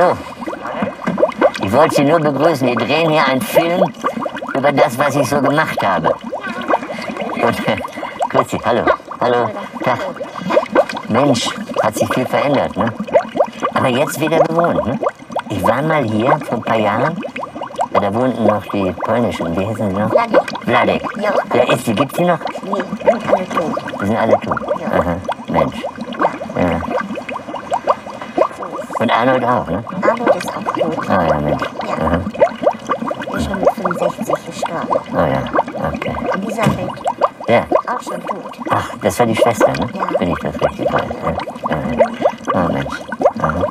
Hallo. Ich wollte Sie nur begrüßen. Wir drehen hier einen Film über das, was ich so gemacht habe. Und, grüß Sie, hallo. Hallo. Tag. Mensch, hat sich viel verändert, ne? Aber jetzt wieder bewohnt, ne? Ich war mal hier vor ein paar Jahren. Ja, da wohnten noch die polnischen, wie hießen sie noch? Wladek. Wladek. Ja. Wer ist die? Gibt's die noch? Nee, sind alle tot. Die sind alle tot. Ja. Aha, Mensch. Ja, Ja. so ist Und Arnold auch, ne? Arnold ist auch tot. Ah ja, Mensch. Ja. Aha. Ist schon mit 65 gestorben. Oh ja, okay. Elisabeth, Ja. auch schon tot. Ach, das war die Schwester, ne? Ja. Wenn ich das richtig weiß. Ja. Ja. Oh Mensch. Aha.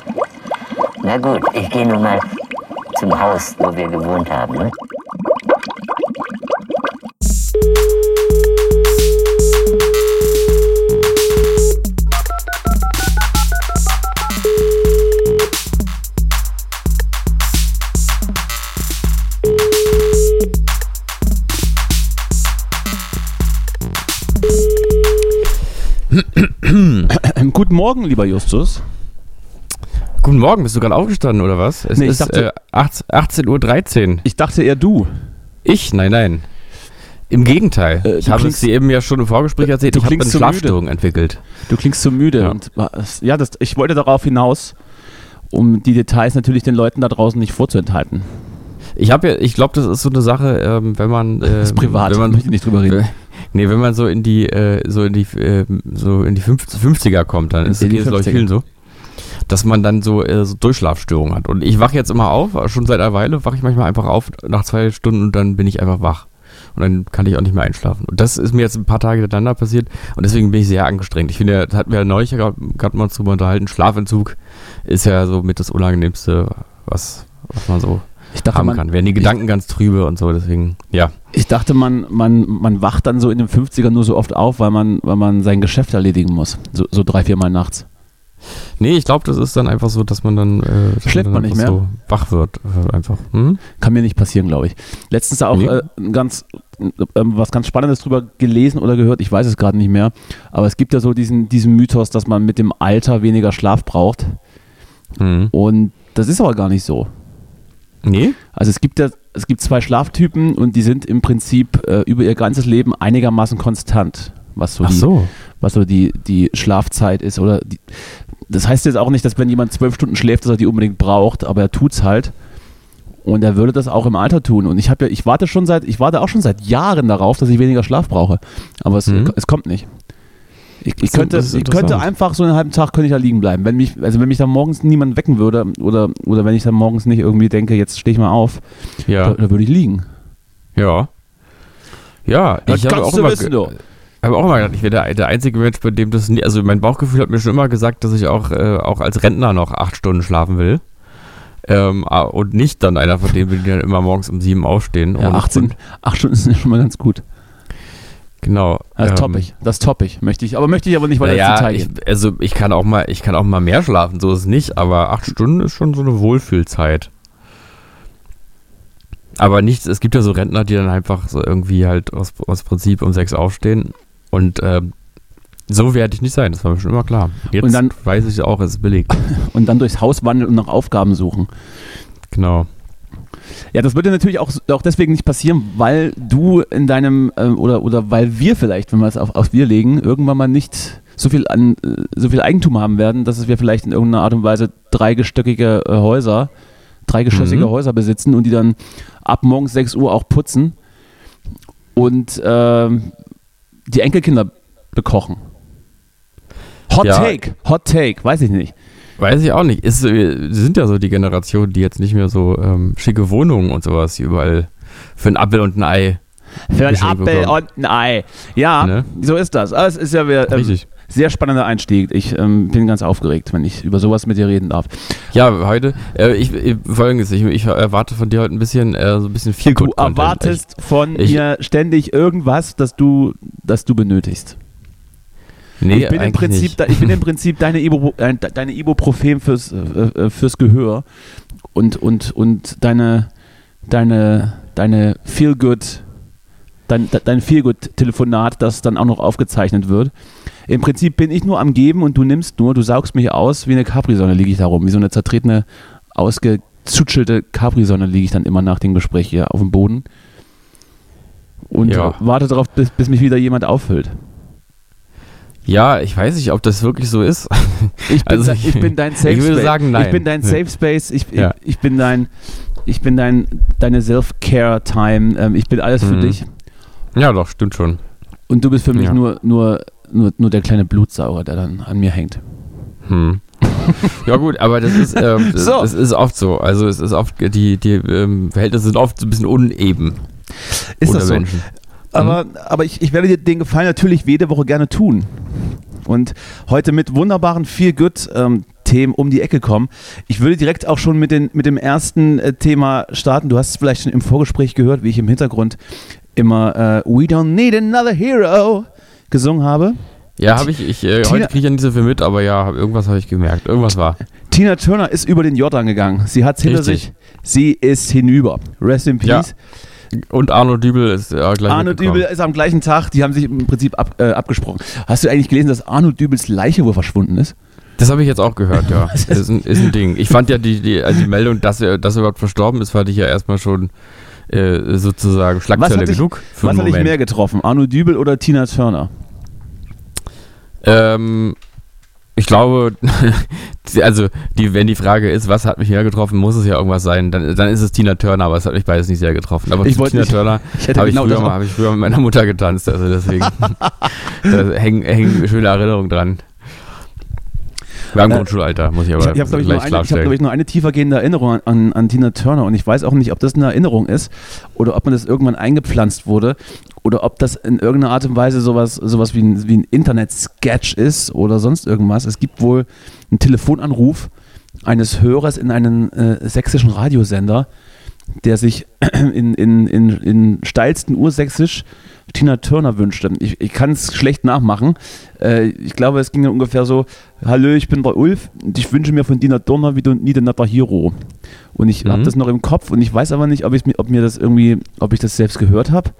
Na gut, ich gehe nun mal zum Haus, wo wir gewohnt haben, ne? Morgen, lieber Justus. Guten Morgen, bist du gerade aufgestanden oder was? Es Nee, ich ist äh, 18 18.13 Uhr. Ich dachte eher du. Ich? Nein, nein. Im Gegenteil. Äh, ich habe es dir eben ja schon im Vorgespräch erzählt. du ich habe klingst eine so müde. Schlafstörung entwickelt. Du klingst so müde. Ja. Und ja, das, ich wollte darauf hinaus, um die Details natürlich den Leuten da draußen nicht vorzuenthalten. Ich habe ja, ich glaube, das ist so eine Sache, ähm, wenn man. Äh, Das ist privat, Wenn man, möchte ich nicht drüber reden. Nee, wenn man so in die, äh, so in die, äh, so in die 50, 50er kommt, dann ist es, glaube ich, 50er. vielen so, dass man dann so, äh, so Durchschlafstörungen hat. Und ich wache jetzt immer auf, schon seit einer Weile wache ich manchmal einfach auf nach zwei Stunden und dann bin ich einfach wach. Und dann kann ich auch nicht mehr einschlafen. Und das ist mir jetzt ein paar Tage hintereinander passiert und deswegen bin ich sehr angestrengt. Ich finde, das hatten wir ja neulich gerade mal drüber unterhalten, Schlafentzug ist ja so mit das Unangenehmste, was, was man so Ich dachte, haben man, kann. Werden die Gedanken ganz trübe und so, deswegen, ja. ich dachte man, man, man wacht dann so in den 50ern nur so oft auf, weil man, weil man sein Geschäft erledigen muss. So, so drei, vier Mal nachts. Nee, ich glaube, das ist dann einfach so, dass man dann, äh, Schläft dann man nicht einfach so wach wird. Äh, einfach. Hm? Kann mir nicht passieren, glaube ich. Letztens auch Nee. äh, ganz, ähm, was ganz Spannendes drüber gelesen oder gehört, ich weiß es gerade nicht mehr. Aber es gibt ja so diesen, diesen Mythos, dass man mit dem Alter weniger Schlaf braucht. Hm. Und das ist aber gar nicht so. Nee? Also es gibt ja, es gibt zwei Schlaftypen und die sind im Prinzip äh, über ihr ganzes Leben einigermaßen konstant, was so, Ach die, so. was so die, die Schlafzeit ist. Oder die, das heißt jetzt auch nicht, dass wenn jemand zwölf Stunden schläft, dass er die unbedingt braucht, aber er tut's halt. Und er würde das auch im Alter tun. Und ich habe ja, ich warte schon seit, ich warte auch schon seit Jahren darauf, dass ich weniger Schlaf brauche. Aber es, Mhm. es kommt nicht. Ich, ich, könnte, ich könnte einfach so einen halben Tag könnte ich da liegen bleiben. Wenn mich, also wenn mich da morgens niemand wecken würde oder, oder wenn ich dann morgens nicht irgendwie denke, jetzt stehe ich mal auf, Ja. da, da würde ich liegen. Ja. Ja, ich habe auch, immer, wissen, habe auch immer gedacht, ich wäre der, der einzige Mensch, bei dem das nie, also mein Bauchgefühl hat mir schon immer gesagt, dass ich auch, äh, auch als Rentner noch acht Stunden schlafen will. Ähm, und nicht dann einer von denen, die dann immer morgens um sieben aufstehen. Ja, und, 18, Und, 8 Stunden sind schon mal ganz gut. Genau. Das ähm, topp ich. Das topp ich. Möchte ich, aber möchte ich aber nicht weiter ins Naja, Detail ich, also ich kann auch mal, ich kann auch mal mehr schlafen, so ist es nicht, aber acht Stunden ist schon so eine Wohlfühlzeit. Aber nichts, es gibt ja so Rentner, die dann einfach so irgendwie halt aus, aus Prinzip um sechs aufstehen und ähm, so werde ich nicht sein, das war mir schon immer klar. Jetzt Und dann- weiß ich auch, es ist billig. Und dann durchs Haus wandeln und nach Aufgaben suchen. Genau. Ja, das würde natürlich auch, auch deswegen nicht passieren, weil du in deinem, ähm, oder, oder weil wir vielleicht, wenn wir es auf, auf wir legen, irgendwann mal nicht so viel an äh, so viel Eigentum haben werden, dass wir vielleicht in irgendeiner Art und Weise dreigestöckige äh, Häuser, dreigeschossige Mhm. Häuser besitzen und die dann ab morgens 6 Uhr auch putzen und ähm, die Enkelkinder bekochen. Hot Ja. Take, Hot Take, weiß ich nicht. Weiß ich auch nicht. Ist, wir sind ja so die Generation, die jetzt nicht mehr so ähm, schicke Wohnungen und sowas überall für ein Apfel und ein Ei. Für ein Geschenk Apfel bekommen. und ein Ei. Ja, Ne? so ist das. Aber es ist ja wieder, ähm, Richtig. sehr spannender Einstieg. Ich ähm, bin ganz aufgeregt, wenn ich über sowas mit dir reden darf. Ja, heute, äh, ich, ich, folgendes, ich, ich erwarte von dir heute ein bisschen, äh, so ein bisschen viel Du erwartest von Ich- mir ständig irgendwas, das du, das du benötigst. Ich, nee, ich, bin im Prinzip, da, ich bin im Prinzip deine, Ibo, äh, deine Ibuprofen fürs, äh, äh, fürs Gehör und, und, und deine, deine, deine Feel-Good, dein, dein Feel-Good-Telefonat, das dann auch noch aufgezeichnet wird. Im Prinzip bin ich nur am Geben und du nimmst nur, du saugst mich aus, wie eine Capri-Sonne liege ich da rum, wie so eine zertretene ausgezuschelte Capri-Sonne liege ich dann immer nach dem Gespräch hier auf dem Boden und Ja. warte darauf, bis, bis mich wieder jemand auffüllt. Ja, ich weiß nicht, ob das wirklich so ist. Ich bin, Also dein, ich- ich bin dein Safe ich würde Space. sagen, nein. Ich bin dein. Safe Space. Ich, Ja. ich, ich bin dein, ich bin dein, deine Self-Care-Time. Ähm, ich bin alles für Mhm. dich. ja, doch, stimmt schon. Und du bist für mich Ja. nur, nur, nur, nur der kleine Blutsauger, der dann an mir hängt. Hm. Ja gut, aber das ist, ähm, So. das ist oft so. Also es ist oft, die, die ähm, Verhältnisse sind oft so ein bisschen uneben Ist das so? Menschen. Aber, aber ich, ich werde dir den Gefallen natürlich jede Woche gerne tun. Und heute mit wunderbaren Feel Good ähm, Themen um die Ecke kommen. Ich würde direkt auch schon mit, den, mit dem ersten äh, Thema starten. Du hast es vielleicht schon im Vorgespräch gehört, wie ich im Hintergrund immer äh, We Don't Need Another Hero gesungen habe. Ja, habe ich, ich äh, Tina- heute kriege ich ja nicht so viel mit, aber ja, irgendwas habe ich gemerkt. Irgendwas war. Tina Turner ist über den Jordan gegangen. Sie hat es hinter sich. Sie ist hinüber. Rest in Peace. Ja. Und Arno Dübel ist äh, gleich Arno. Dübel ist am gleichen Tag, die haben sich im Prinzip ab, äh, abgesprochen. Hast du eigentlich gelesen, dass Arno Dübels Leiche wohl verschwunden ist? Das habe ich jetzt auch gehört, ja. ist, ein, ist ein Ding. Ich fand ja die, die, also die Meldung, dass er, dass er überhaupt verstorben ist, fand ich ja erstmal schon äh, sozusagen Schlagzeile genug für Was hat dich mehr getroffen, Arno Dübel oder Tina Turner? Ähm, ich glaube, also die, wenn die Frage ist, was hat mich mehr getroffen, muss es ja irgendwas sein. Dann, dann ist es Tina Turner, aber es hat mich beides nicht sehr getroffen. Aber Ich Tina nicht- Turner habe ich, genau früher mal- hab ich früher mit meiner Mutter getanzt, also deswegen da hängen, hängen schöne Erinnerungen dran. Wir haben Äh, Grundschulalter, muss ich aber Ich, ich habe, glaube ich, nur gleich eine, ich hab, klarstellen. glaub ich, nur eine tiefergehende Erinnerung an, an, an Tina Turner und ich weiß auch nicht, ob das eine Erinnerung ist oder ob man das irgendwann eingepflanzt wurde oder ob das in irgendeiner Art und Weise sowas, sowas wie ein, wie ein Internet-Sketch ist oder sonst irgendwas. Es gibt wohl einen Telefonanruf eines Hörers in einen äh, sächsischen Radiosender, der sich in, in, in, in steilsten Ursächsisch Tina Turner wünschte. Ich, ich kann es schlecht nachmachen. Äh, ich glaube, es ging ungefähr so: Hallo, ich bin der Ulf und ich wünsche mir von Tina Turner wie du nie den Natter Hero. Und ich habe Mhm. das noch im Kopf und ich weiß aber nicht, ob, ich, mir- ob mir das irgendwie, ob ich das selbst gehört habe,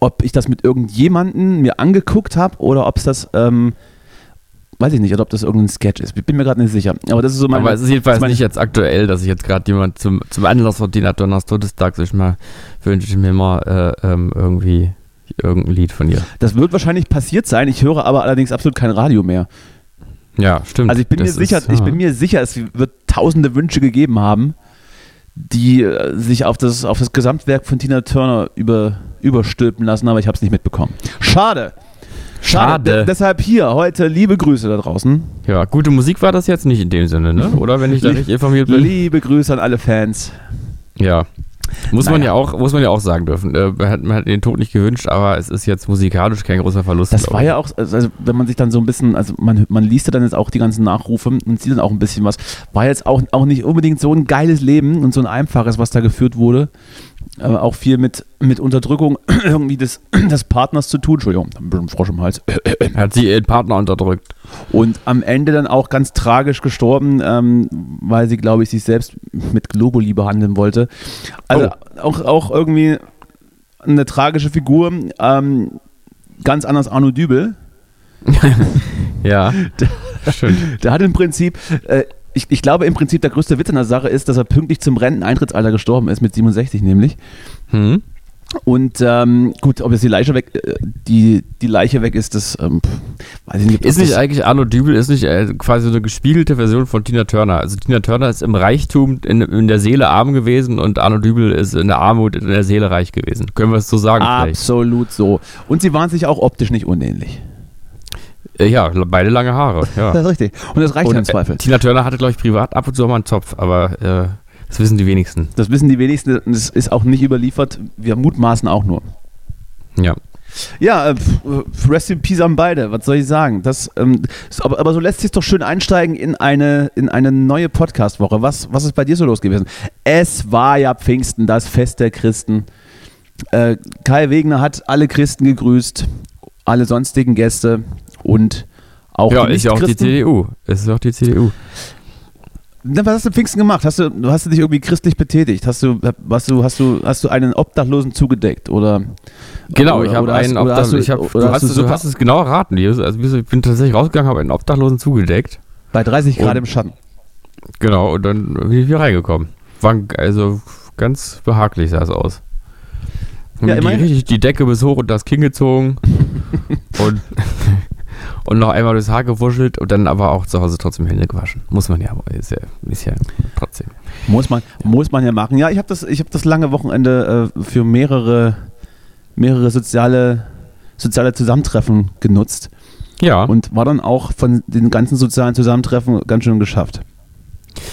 ob ich das mit irgendjemandem mir angeguckt habe oder ob es das, ähm, weiß ich nicht, ob das irgendein Sketch ist. Ich bin mir gerade nicht sicher. Aber das ist so meine. aber es ist jedenfalls nicht jetzt aktuell, dass ich jetzt gerade jemand zum, zum Anlass von Tina Turners Todestag sich mal wünsche ich mir mal äh, ähm, irgendwie irgendein Lied von ihr. Das wird wahrscheinlich passiert sein. Ich höre aber allerdings absolut kein Radio mehr. Ja, stimmt. Also ich bin mir sicher, ist- ich bin mir sicher, es wird tausende Wünsche gegeben haben, die äh, sich auf das, auf das Gesamtwerk von Tina Turner über, überstülpen lassen, aber ich habe es nicht mitbekommen. Schade. Schade. De deshalb hier heute liebe Grüße da draußen. Ja, gute Musik war das jetzt nicht in dem Sinne, ne? Oder wenn ich da richtig informiert bin? Liebe Grüße an alle Fans. Ja. Muss man Naja. ja auch, muss man ja auch sagen dürfen. Äh, man, hat, man hat den Tod nicht gewünscht, aber es ist jetzt musikalisch kein großer Verlust. Das war ja auch, also wenn man sich dann so ein bisschen, also man, man liest ja dann jetzt auch die ganzen Nachrufe und sieht dann auch ein bisschen was. War jetzt auch, auch nicht unbedingt so ein geiles Leben und so ein einfaches, was da geführt wurde. Aber auch viel mit, mit Unterdrückung irgendwie des, des Partners zu tun. Entschuldigung, ein bisschen Frosch im Hals. Hat sie ihren Partner unterdrückt. Und am Ende dann auch ganz tragisch gestorben, ähm, weil sie, glaube ich, sich selbst mit Globuli behandeln wollte. Also auch, auch irgendwie eine tragische Figur. Ähm, ganz anders Arno Dübel. Ja. Stimmt. Der hat im Prinzip, äh, ich, ich glaube im Prinzip der größte Witz an der Sache ist, dass er pünktlich zum Renteneintrittsalter gestorben ist, mit 67 nämlich. Hm? Und ähm, gut, ob jetzt die Leiche weg, äh, die, die Leiche weg ist, das ähm, weiß ich nicht. Ist nicht eigentlich Arno Dübel, ist nicht äh, quasi so eine gespiegelte Version von Tina Turner. Also Tina Turner ist im Reichtum in, in der Seele arm gewesen und Arno Dübel ist in der Armut in der Seele reich gewesen. Können wir es so sagen vielleicht? Absolut so. Und sie waren sich auch optisch nicht unähnlich. Äh, ja, beide lange Haare. Ja. Das ist richtig. Und das reicht ja im Und, äh, Zweifel. Tina Turner hatte, glaube ich, privat ab und zu auch mal einen Zopf, aber äh, das wissen die wenigsten. Das wissen die wenigsten. Das ist auch nicht überliefert. Wir mutmaßen auch nur. Ja. Ja, äh, pf, rest in peace an beide. Was soll ich sagen? Das, ähm, aber, aber so lässt sich doch schön einsteigen in eine, in eine neue Podcast-Woche. Was, was ist bei dir so los gewesen? Es war ja Pfingsten, das Fest der Christen. Äh, Kai Wegner hat alle Christen gegrüßt, alle sonstigen Gäste und auch ja, die ist ja auch die. CDU. Es ist auch die CDU. Na, Was hast du Pfingsten gemacht? Hast du, hast du dich irgendwie christlich betätigt? Hast du, hast du, hast du, hast du einen Obdachlosen zugedeckt oder? Genau, oder, ich habe hast- einen hast Obdachlosen. Ich hab, du, hast, du es- du Suppe- hast es genau erraten. Also ich bin tatsächlich rausgegangen, habe einen Obdachlosen zugedeckt. bei 30 Grad Und- im Schatten. Genau, und dann bin ich wieder reingekommen. War also ganz behaglich sah es aus. Und Ja, die, richtig die Decke bis hoch und das Kinn gezogen und, und noch einmal durchs Haar gewuschelt und dann aber auch zu Hause trotzdem Hände gewaschen. Muss man ja, aber ist ja, ist ja trotzdem. Muss man, muss man ja machen. Ja, ich habe das, ich hab das lange Wochenende äh, für mehrere, mehrere soziale, soziale Zusammentreffen genutzt Ja, und war dann auch von den ganzen sozialen Zusammentreffen ganz schön geschafft.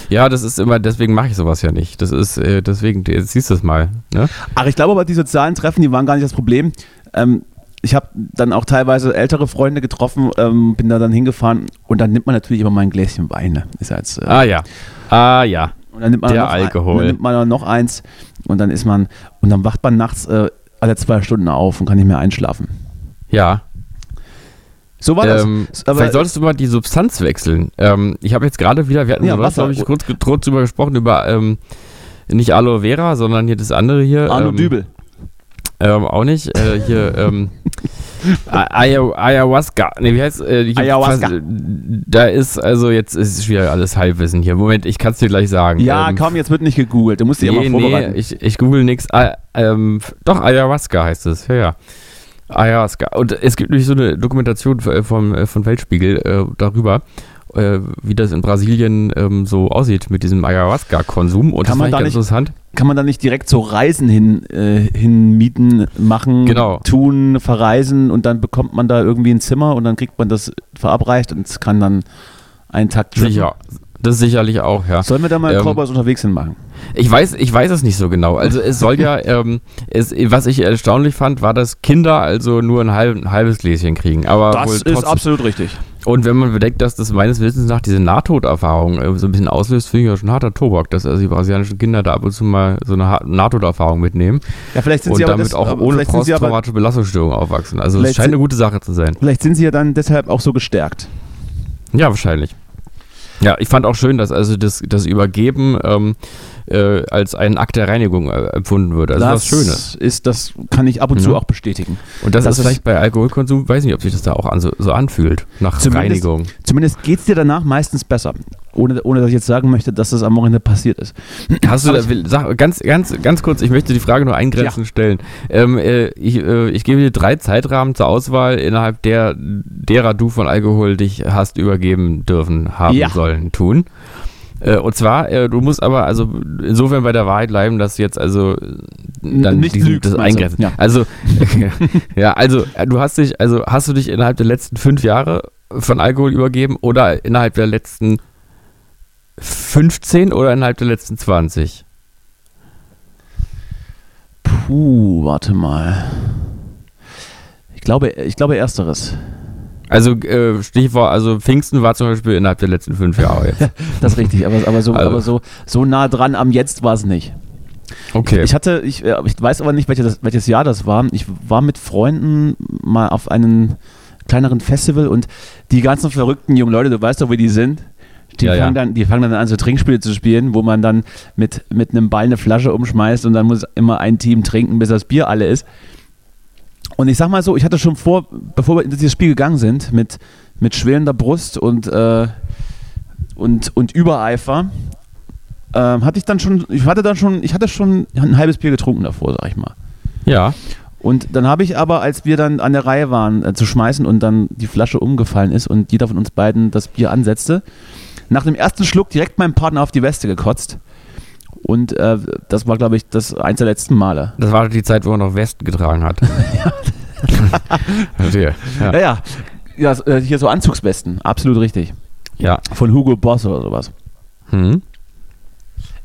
ja, das ist immer, deswegen mache ich sowas ja nicht. Das ist, äh, deswegen, jetzt siehst du es mal. Ne? Ach, ich glaube aber, die sozialen Treffen, die waren gar nicht das Problem. Ähm, ich habe dann auch teilweise ältere Freunde getroffen, ähm, bin da dann hingefahren und dann nimmt man natürlich immer mal ein Gläschen Wein. Ne? Ist jetzt, äh, Ah ja, ah ja. und dann nimmt man der noch Ein, Alkohol. und dann nimmt man noch eins und dann ist man und dann wacht man nachts äh, alle zwei Stunden auf und kann nicht mehr einschlafen. Ja, So war das. Ähm, Aber- vielleicht solltest du mal die Substanz wechseln. Ähm, ich habe jetzt gerade wieder, wir hatten Ja, Wasser. glaube ich, kurz, kurz drüber gesprochen, über ähm, nicht Aloe Vera, sondern hier das andere hier. Arno ähm, Dübel. Ähm, auch nicht. Äh, hier, ähm, Aya- Ayahuasca. Nee, wie heißt äh, hier, Ayahuasca. fast- Da ist, also jetzt ist wieder alles Halbwissen hier. Moment, ich kann es dir gleich sagen. Ja, ähm, komm, jetzt wird nicht gegoogelt. Du musst dich Nee, immer nee, vorbereiten. ich, ich google nichts. Ähm, doch, Ayahuasca heißt es. Ja, ja. Ayahuasca. Und es gibt nämlich so eine Dokumentation v- vom, äh, von Weltspiegel äh, darüber, äh, wie das in Brasilien ähm, so aussieht mit diesem Ayahuasca-Konsum. Und Kann das man da ganz nicht- interessant. Kann man da nicht direkt so Reisen hin, äh, hinmieten, machen, Genau. tun, verreisen und dann bekommt man da irgendwie ein Zimmer und dann kriegt man das verabreicht und es kann dann einen Tag trippen. Sicher. Das sicherlich auch, ja. Sollen wir da mal Ähm, Cowboys unterwegs hin machen? Ich weiß, ich weiß es nicht so genau. Also es soll ja, ähm, es, was ich erstaunlich fand, war, dass Kinder also nur ein, halb, ein halbes Gläschen kriegen. Aber wohl trotzdem- absolut richtig. Und wenn man bedenkt, dass das meines Wissens nach diese Nahtoderfahrung äh, so ein bisschen auslöst, finde ich ja schon harter Tobak, dass also die brasilianischen Kinder da ab und zu mal so eine Nahtoderfahrung mitnehmen Ja, vielleicht sind und sie aber damit das, auch ohne posttraumatische Belastungsstörung aufwachsen. Also es scheint eine gute Sache zu sein. vielleicht sind sie ja dann deshalb auch so gestärkt. Ja, wahrscheinlich. Ja, ich fand auch schön, dass also das, das Übergeben ähm, äh, als ein Akt der Reinigung äh, empfunden wird. Also was Schönes. ist, das kann ich ab und zu Mhm. auch bestätigen. Und das, das ist vielleicht bei Alkoholkonsum, weiß nicht, ob sich das da auch an, so, so anfühlt, nach Zumindest- Reinigung. Zumindest geht es dir danach meistens besser. Ohne, ohne dass ich jetzt sagen möchte, dass das am Wochenende passiert ist. Hast du da, will, sag, ganz, ganz, ganz kurz, ich möchte die Frage nur eingrenzend stellen. Ähm, äh, ich, äh, ich gebe dir drei Zeitrahmen zur Auswahl, innerhalb der, derer du von Alkohol dich hast übergeben dürfen, haben Ja. sollen, tun. Äh, und zwar, äh, du musst aber also insofern bei der Wahrheit bleiben, dass jetzt also dann Nicht diesen, lügst, das eingrenzen. Ja. Also ja, also äh, du hast dich, also hast du dich innerhalb der letzten fünf Jahre von Alkohol übergeben oder innerhalb der letzten 15 oder innerhalb der letzten 20? Puh, warte mal. Ich glaube, ich glaube ersteres. Also äh, Stichwort, also Pfingsten war zum Beispiel innerhalb der letzten fünf Jahre jetzt. Das ist richtig, aber, aber, so, Also- aber so, so nah dran am Jetzt war es nicht. Okay. Ich hatte, ich, äh, ich weiß aber nicht, welches, welches Jahr das war. Ich war mit Freunden mal auf einem kleineren Festival und die ganzen verrückten jungen Leute, du weißt doch, wie die sind. Die, Ja, ja. fangen Dann, die fangen dann an, so Trinkspiele zu spielen, wo man dann mit, mit einem Ball eine Flasche umschmeißt und dann muss immer ein Team trinken, bis das Bier alle ist. Und ich sag mal so, ich hatte schon vor, bevor wir in dieses Spiel gegangen sind, mit, mit schwellender Brust und, äh, und, und Übereifer, ähm, hatte ich dann schon, ich hatte dann schon, ich hatte schon ein halbes Bier getrunken davor, sag ich mal. ja. Und dann habe ich aber, als wir dann an der Reihe waren äh, zu schmeißen und dann die Flasche umgefallen ist und jeder von uns beiden das Bier ansetzte, nach dem ersten Schluck direkt meinem Partner auf die Weste gekotzt. Und äh, das war, glaube ich, das eins der letzten Male. Das war die Zeit, wo er noch Westen getragen hat. ja. Ja. Ja, ja. äh, hier so Anzugswesten, absolut richtig. ja. Von Hugo Boss oder sowas. Hm.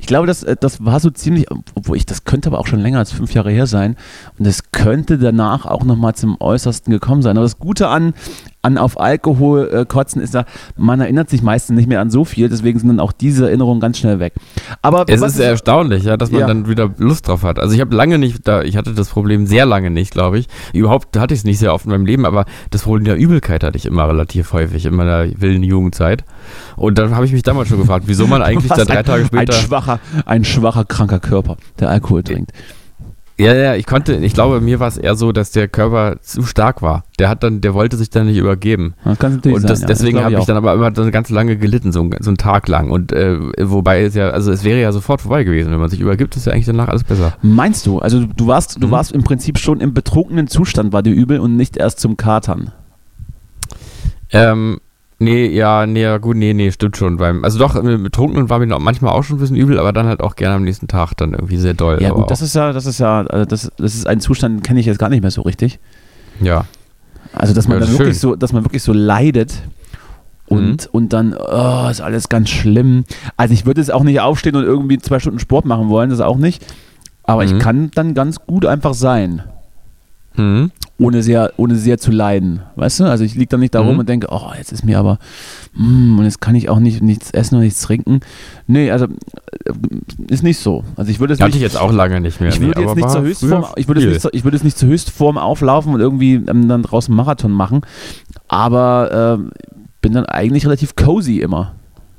Ich glaube, das, äh, das war so ziemlich, obwohl ich, das könnte aber auch schon länger als fünf Jahre her sein. Und es könnte danach auch nochmal zum Äußersten gekommen sein. Aber das Gute an, an auf Alkohol äh, kotzen ist ja, man erinnert sich meistens nicht mehr an so viel, deswegen sind dann auch diese Erinnerungen ganz schnell weg. Aber Es ist sehr erstaunlich, ja, dass man Ja. dann wieder Lust drauf hat. Also ich habe lange nicht, da, ich hatte das Problem sehr lange nicht, glaube ich. Überhaupt hatte ich es nicht sehr oft in meinem Leben, aber das Problem der Übelkeit hatte ich immer relativ häufig in meiner wilden Jugendzeit. Und dann habe ich mich damals schon gefragt, wieso man eigentlich was dann drei ein, Tage ein später. schwacher, ein schwacher, kranker Körper, der Alkohol trinkt. Ja, ja, ich konnte, ich glaube, mir war es eher so, dass der Körper zu stark war. Der hat dann, der wollte sich dann nicht übergeben. Das kann natürlich Und sein. das, ja. deswegen habe glaub ich dann aber immer dann ganz lange gelitten, so, ein- so einen Tag lang. Und äh, wobei es ja, also es wäre ja sofort vorbei gewesen, wenn man sich übergibt, ist ja eigentlich danach alles besser. Meinst du? Also du warst, du Mhm. warst im Prinzip schon im betrunkenen Zustand, war dir übel und nicht erst zum Katern. Ähm, nee, ja, nee, ja, gut, nee, nee, stimmt schon. Beim, also doch, mit Betrunkenen war mir noch manchmal auch schon ein bisschen übel, aber dann halt auch gerne am nächsten Tag dann irgendwie sehr doll. Ja gut, das ist ja, das ist ja, also das, das ist ein Zustand, den kenne ich jetzt gar nicht mehr so richtig. ja. Also dass man Ja, das dann wirklich schön. so, dass man wirklich so leidet und, und dann, oh, ist alles ganz schlimm. Also ich würde jetzt auch nicht aufstehen und irgendwie zwei Stunden Sport machen wollen, das auch nicht. Aber ich Mhm. kann dann ganz gut einfach sein, Hm. ohne sehr, ohne sehr zu leiden. Weißt du? Also ich liege dann nicht da rum Mhm. und denke, oh, jetzt ist mir aber, mm, und jetzt kann ich auch nicht nichts essen und nichts trinken. Nee, also äh, ist nicht so. Also ich würde es Hatte nicht, ich jetzt auch lange nicht mehr. ich nee, würde jetzt aber nicht zur Höchstform, ich würde jetzt nicht, ich würde jetzt nicht zur Höchstform auflaufen und irgendwie ähm, dann draußen Marathon machen, aber ähm, bin dann eigentlich relativ cozy immer.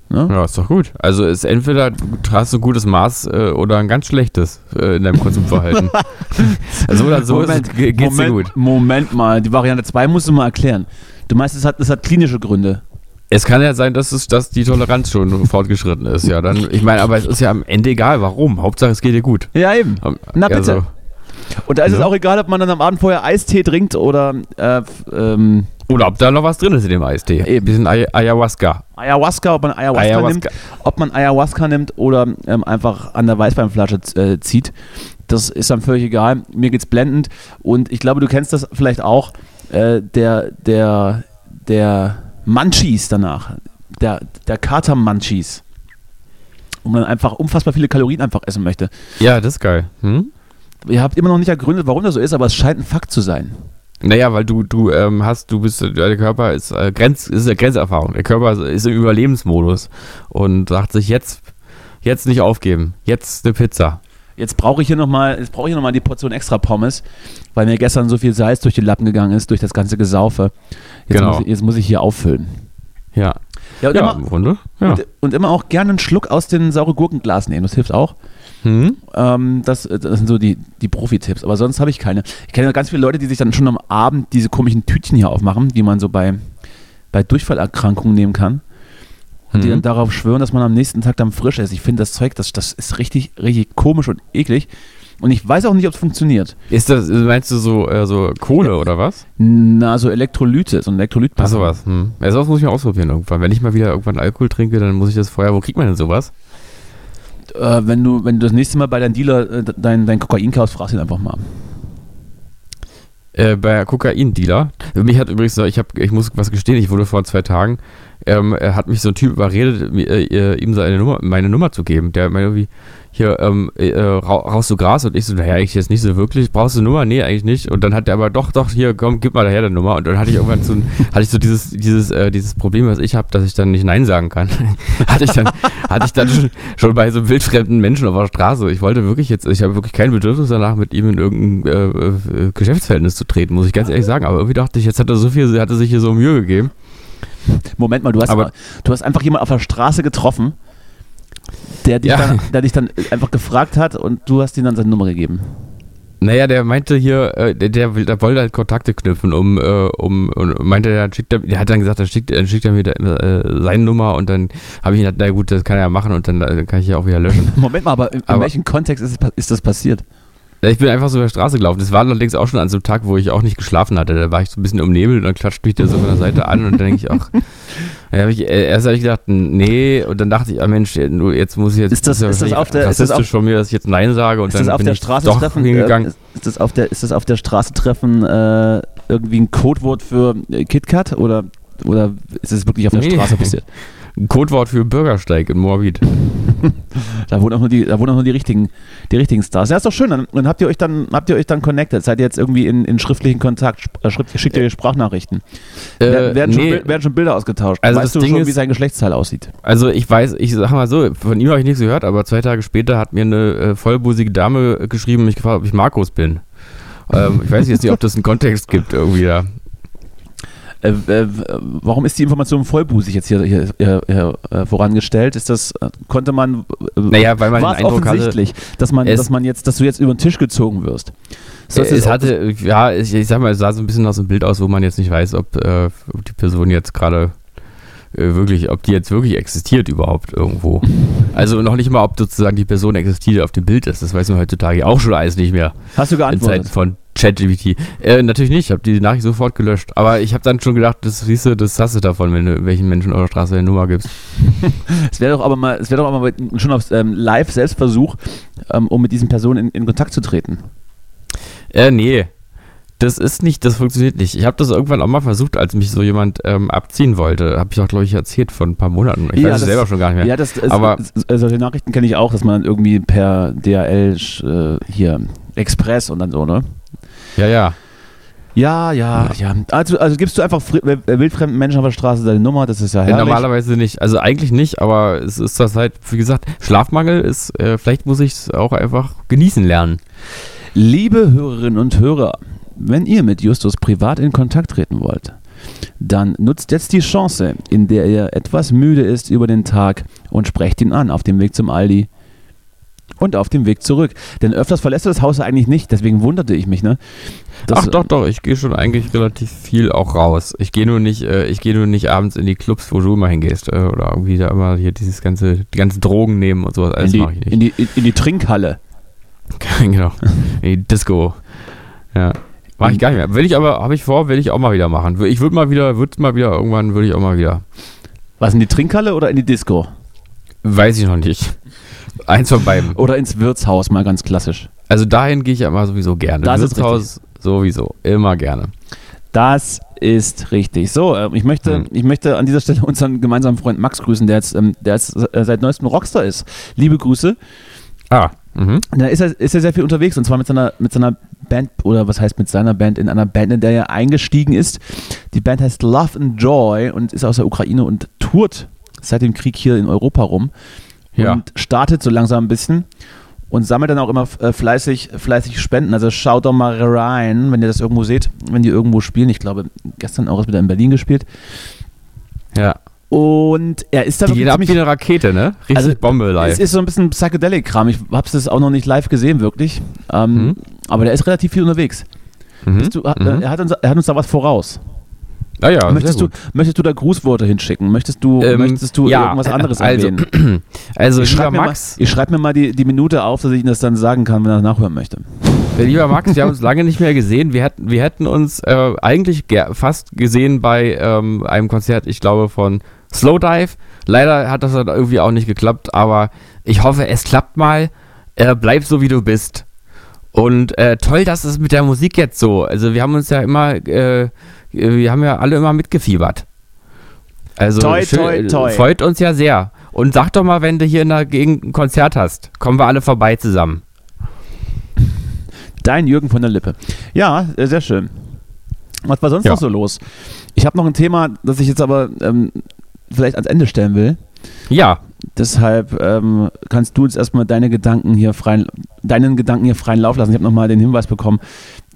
Ne? Ja, ist doch gut. Also ist entweder du hast ein gutes Maß äh, oder ein ganz schlechtes äh, in deinem Konsumverhalten. also oder so ist es, ge- geht's dir Moment, gut. Moment mal, die Variante 2 musst du mal erklären. Du meinst, es hat, es hat klinische Gründe. Es kann ja sein, dass, es, dass die Toleranz schon fortgeschritten ist, ja. Dann, ich meine, aber es ist ja am Ende egal, warum. Hauptsache es geht dir gut. Ja, eben. Ähm, Na bitte. Also, Und da ist es Ne? auch egal, ob man dann am Abend vorher Eistee trinkt oder äh, ähm, oder ob da noch was drin ist in dem Eistee. Eben. Bisschen Ay Ayahuasca. Ayahuasca, ob man Ayahuasca, Ayahuasca. nimmt, ob man Ayahuasca nimmt oder ähm, einfach an der Weißweinflasche äh, zieht. Das ist dann völlig egal. Mir geht's blendend und ich glaube, du kennst das vielleicht auch. Äh, der, der, der Munchies danach, der, der Kater-Munchies, wo man einfach unfassbar viele Kalorien einfach essen möchte. Ja, das ist geil. Hm? Ihr habt immer noch nicht ergründet, warum das so ist, aber es scheint ein Fakt zu sein. Naja, weil du, du ähm, hast, du bist, der Körper ist, äh, Grenz, ist eine Grenzerfahrung. Der Körper ist im Überlebensmodus und sagt sich jetzt, jetzt nicht aufgeben. Jetzt eine Pizza. Jetzt brauche ich hier nochmal, jetzt brauche ich noch mal die Portion extra Pommes, weil mir gestern so viel Salz durch die Lappen gegangen ist, durch das ganze Gesaufe. Jetzt, Genau. muss, ich, jetzt muss ich hier auffüllen. Ja. Ja, und, Ja, immer, im Grunde. Ja. und, und immer auch gerne einen Schluck aus den saure Gurkenglas nehmen, das hilft auch. Hm? Ähm, das, das sind so die, die Profi-Tipps, aber sonst habe ich keine. Ich kenne ganz viele Leute, die sich dann schon am Abend diese komischen Tütchen hier aufmachen, die man so bei, bei Durchfallerkrankungen nehmen kann. Und die Mhm. dann darauf schwören, dass man am nächsten Tag dann frisch ist. Ich finde das Zeug, das, das ist richtig, richtig komisch und eklig. Und ich weiß auch nicht, ob es funktioniert. Ist das, meinst du so, äh, so Kohle oder was? Na, so Elektrolyte, so ein Elektrolyt. Ach sowas. Hm. Ja, sowas muss ich mal ausprobieren irgendwann. Wenn ich mal wieder irgendwann Alkohol trinke, dann muss ich das vorher. Wo kriegt man denn sowas? Äh, wenn, du, wenn du das nächste Mal bei deinem Dealer äh, dein, dein Kokain kaufst, fragst ihn einfach mal. Äh, bei Kokain-Dealer. Mich hat übrigens, ich, hab, ich muss was gestehen, ich wurde vor zwei Tagen, ähm, er hat mich so ein Typ überredet, mir, äh, ihm seine Nummer, meine Nummer zu geben. Der meinte irgendwie, hier, ähm, äh, ra rauchst du Gras? Und ich so, naja, eigentlich jetzt nicht so wirklich. Brauchst du eine Nummer? Nee, eigentlich nicht. Und dann hat der aber, doch, doch, hier, komm, gib mal daher deine Nummer. Und dann hatte ich irgendwann so, ein, hatte ich so dieses, dieses, äh, dieses Problem, was ich habe, dass ich dann nicht Nein sagen kann. hatte ich dann, hatte ich dann schon, schon bei so wildfremden Menschen auf der Straße. Ich wollte wirklich jetzt, ich habe wirklich kein Bedürfnis danach, mit ihm in irgendein äh, äh, Geschäftsverhältnis zu treten, muss ich ganz ehrlich sagen. Aber irgendwie dachte ich, jetzt hat er so viel, hat er sich hier so Mühe gegeben. Moment mal, du hast, Aber- du hast einfach jemanden auf der Straße getroffen, der dich, Ja. dann, der dich dann einfach gefragt hat und du hast ihm dann seine Nummer gegeben. Naja, der meinte hier, äh, der, der, der wollte halt Kontakte knüpfen, um, äh, um, und meinte, der schickt er, der hat dann gesagt, dann schickt, dann schickt er mir da, äh, seine Nummer und dann habe ich gesagt, na gut, das kann er ja machen und dann äh, kann ich ja auch wieder löschen. Moment mal, aber in, in Aber- welchem Kontext ist, ist das passiert? Ja, Ich bin einfach so über die Straße gelaufen. Das war allerdings auch schon an so einem Tag, wo ich auch nicht geschlafen hatte. Da war ich so ein bisschen umnebelt und dann klatscht mich der so von der Seite an und dann denke ich auch, ja, hab ich, äh, erst habe ich gedacht, nee, und dann dachte ich, ah Mensch, nur jetzt muss ich jetzt, Ist das- ist das wahrscheinlich auf der- ist das rassistisch auf- von mir, dass ich jetzt Nein sage und Ist dann das auf bin der Straße doch treffen? hingegangen. Äh, ist, ist, das auf der, ist das auf der Straße treffen äh, irgendwie ein Codewort für äh, KitKat oder, oder ist es wirklich auf der Nee. Straße passiert? Ein Codewort für Bürgersteig in Moabit. Da wohnen auch nur die, da wohnen auch nur die richtigen, die richtigen Stars. Ja, ist doch schön. Dann, dann habt ihr euch dann, habt ihr euch dann connected. Seid ihr jetzt irgendwie in, in schriftlichen Kontakt? Äh, schrift, schickt ihr euch Sprachnachrichten? Wer- werden, schon, nee. Werden schon Bilder ausgetauscht? Also weißt das du Ding schon, ist- wie sein Geschlechtsteil aussieht? Also ich weiß, ich sag mal so, von ihm habe ich nichts gehört, aber zwei Tage später hat mir eine äh, vollbusige Dame äh, geschrieben, mich gefragt, ob ich Markus bin. Ähm, ich weiß jetzt nicht, ob das einen Kontext gibt irgendwie da. Äh, äh, warum ist die Information vollbusig jetzt hier, hier, hier, hier äh, vorangestellt? Ist das, konnte man, Naja, weil man war den Eindruck hatte, offensichtlich, dass man, dass man jetzt, dass du jetzt über den Tisch gezogen wirst? So, es, es hatte, ja, ich, ich sag mal, es sah so ein bisschen aus dem Bild aus, wo man jetzt nicht weiß, ob, äh, ob die Person jetzt gerade äh, wirklich, ob die jetzt wirklich existiert überhaupt irgendwo. Also noch nicht mal, ob sozusagen die Person existiert, auf dem Bild ist. Das weiß man heutzutage auch schon alles nicht mehr. hast du In Zeiten geantwortet? von ChatGPT. Äh, natürlich nicht, ich habe die Nachricht sofort gelöscht. Aber ich habe dann schon gedacht, das siehst du, das hast du davon, wenn du welchen Menschen auf der Straße eine Nummer gibst. Es wäre doch aber mal, es wäre doch aber mal schon auf ähm, Live-Selbstversuch, ähm, um mit diesen Personen in, in Kontakt zu treten. Äh, nee. Das ist nicht, das funktioniert nicht. Ich habe das irgendwann auch mal versucht, als mich so jemand ähm, abziehen wollte. Habe ich auch, glaube ich, erzählt vor ein paar Monaten. Ich Ja, weiß es selber schon gar nicht mehr. Ja, das, Aber- es, solche Nachrichten kenne ich auch, dass man irgendwie per DHL äh, hier Express und dann so, ne? Ja, ja. Ja, ja, ja. Also, also gibst du einfach wildfremden Menschen auf der Straße deine Nummer, das ist ja herrlich. Normalerweise nicht. Also eigentlich nicht, aber es ist das halt, wie gesagt, Schlafmangel ist, äh, vielleicht muss ich es auch einfach genießen lernen. Liebe Hörerinnen und Hörer, wenn ihr mit Justus privat in Kontakt treten wollt, dann nutzt jetzt die Chance, in der er etwas müde ist über den Tag und sprecht ihn an auf dem Weg zum Aldi und auf dem Weg zurück. Denn öfters verlässt er das Haus eigentlich nicht, deswegen wunderte ich mich, ne? Ach doch, doch, ich gehe schon eigentlich relativ viel auch raus. Ich gehe nur nicht, äh, ich gehe nur nicht abends in die Clubs, wo du immer hingehst. Äh, oder irgendwie da immer hier dieses ganze, die ganzen Drogen nehmen und sowas. In Alles die, mache ich nicht. in, die, in, in die Trinkhalle. genau. In die Disco. Ja. Mach ich gar nicht mehr. Will ich aber, habe ich vor, will ich auch mal wieder machen. Ich würde mal wieder, würde mal wieder, irgendwann würde ich auch mal wieder. Was, in die Trinkhalle oder in die Disco? Weiß ich noch nicht. Eins von beiden. Oder ins Wirtshaus, mal ganz klassisch. Also dahin gehe ich ja immer sowieso gerne. Das ist Wirtshaus sowieso. Immer gerne. Das ist richtig. So, äh, ich möchte, Hm. ich möchte an dieser Stelle unseren gemeinsamen Freund Max grüßen, der jetzt, ähm, der jetzt äh, seit neuestem Rockstar ist. Liebe Grüße. Ah. Mhm. Da ist er, ist er sehr viel unterwegs und zwar mit seiner, mit seiner Band, oder was heißt mit seiner Band, in einer Band, in der er eingestiegen ist. Die Band heißt Love and Joy und ist aus der Ukraine und tourt seit dem Krieg hier in Europa rum Ja. und startet so langsam ein bisschen und sammelt dann auch immer äh, fleißig, fleißig Spenden. Also schaut doch mal rein, wenn ihr das irgendwo seht, wenn die irgendwo spielen. Ich glaube, gestern auch ist wieder in Berlin gespielt. Ja. Und er ist da Die ab wie ziemlich- eine Rakete, ne? Richtig Also, Bombe live. es ist so ein bisschen Psychedelic-Kram. Ich habe es auch noch nicht live gesehen, wirklich. Ähm, Mhm. Aber der ist relativ viel unterwegs. Mhm. Du, äh, Mhm. er, hat uns, er hat uns da was voraus. Ah ja, möchtest, du, möchtest du da Grußworte hinschicken? Möchtest du, Ähm, möchtest du ja, irgendwas anderes also, erwähnen? Also, Ich lieber schreibe mir, mal, Max, ich schreib mir mal die, die Minute auf, dass ich Ihnen das dann sagen kann, wenn er nachhören möchte. äh, lieber Max, wir haben uns lange nicht mehr gesehen. Wir hätten, wir hätten uns äh, eigentlich fast gesehen bei ähm, einem Konzert, ich glaube, von Slowdive. Leider hat das dann irgendwie auch nicht geklappt, aber ich hoffe, es klappt mal. Äh, bleib so, wie du bist. Und äh, toll, dass es mit der Musik jetzt so. Also wir haben uns ja immer, äh, wir haben ja alle immer mitgefiebert. Also Toi, schön, toi, äh, toi. freut uns ja sehr. Und sag doch mal, wenn du hier in der Gegend ein Konzert hast, kommen wir alle vorbei zusammen. Dein Jürgen von der Lippe. Ja, äh, sehr schön. Was war sonst Ja. noch so los? Ich habe noch ein Thema, das ich jetzt aber ähm, vielleicht ans Ende stellen will. Ja, Deshalb ähm, kannst du jetzt erstmal deine Gedanken hier freien, deinen Gedanken hier freien Lauf lassen. Ich habe nochmal den Hinweis bekommen,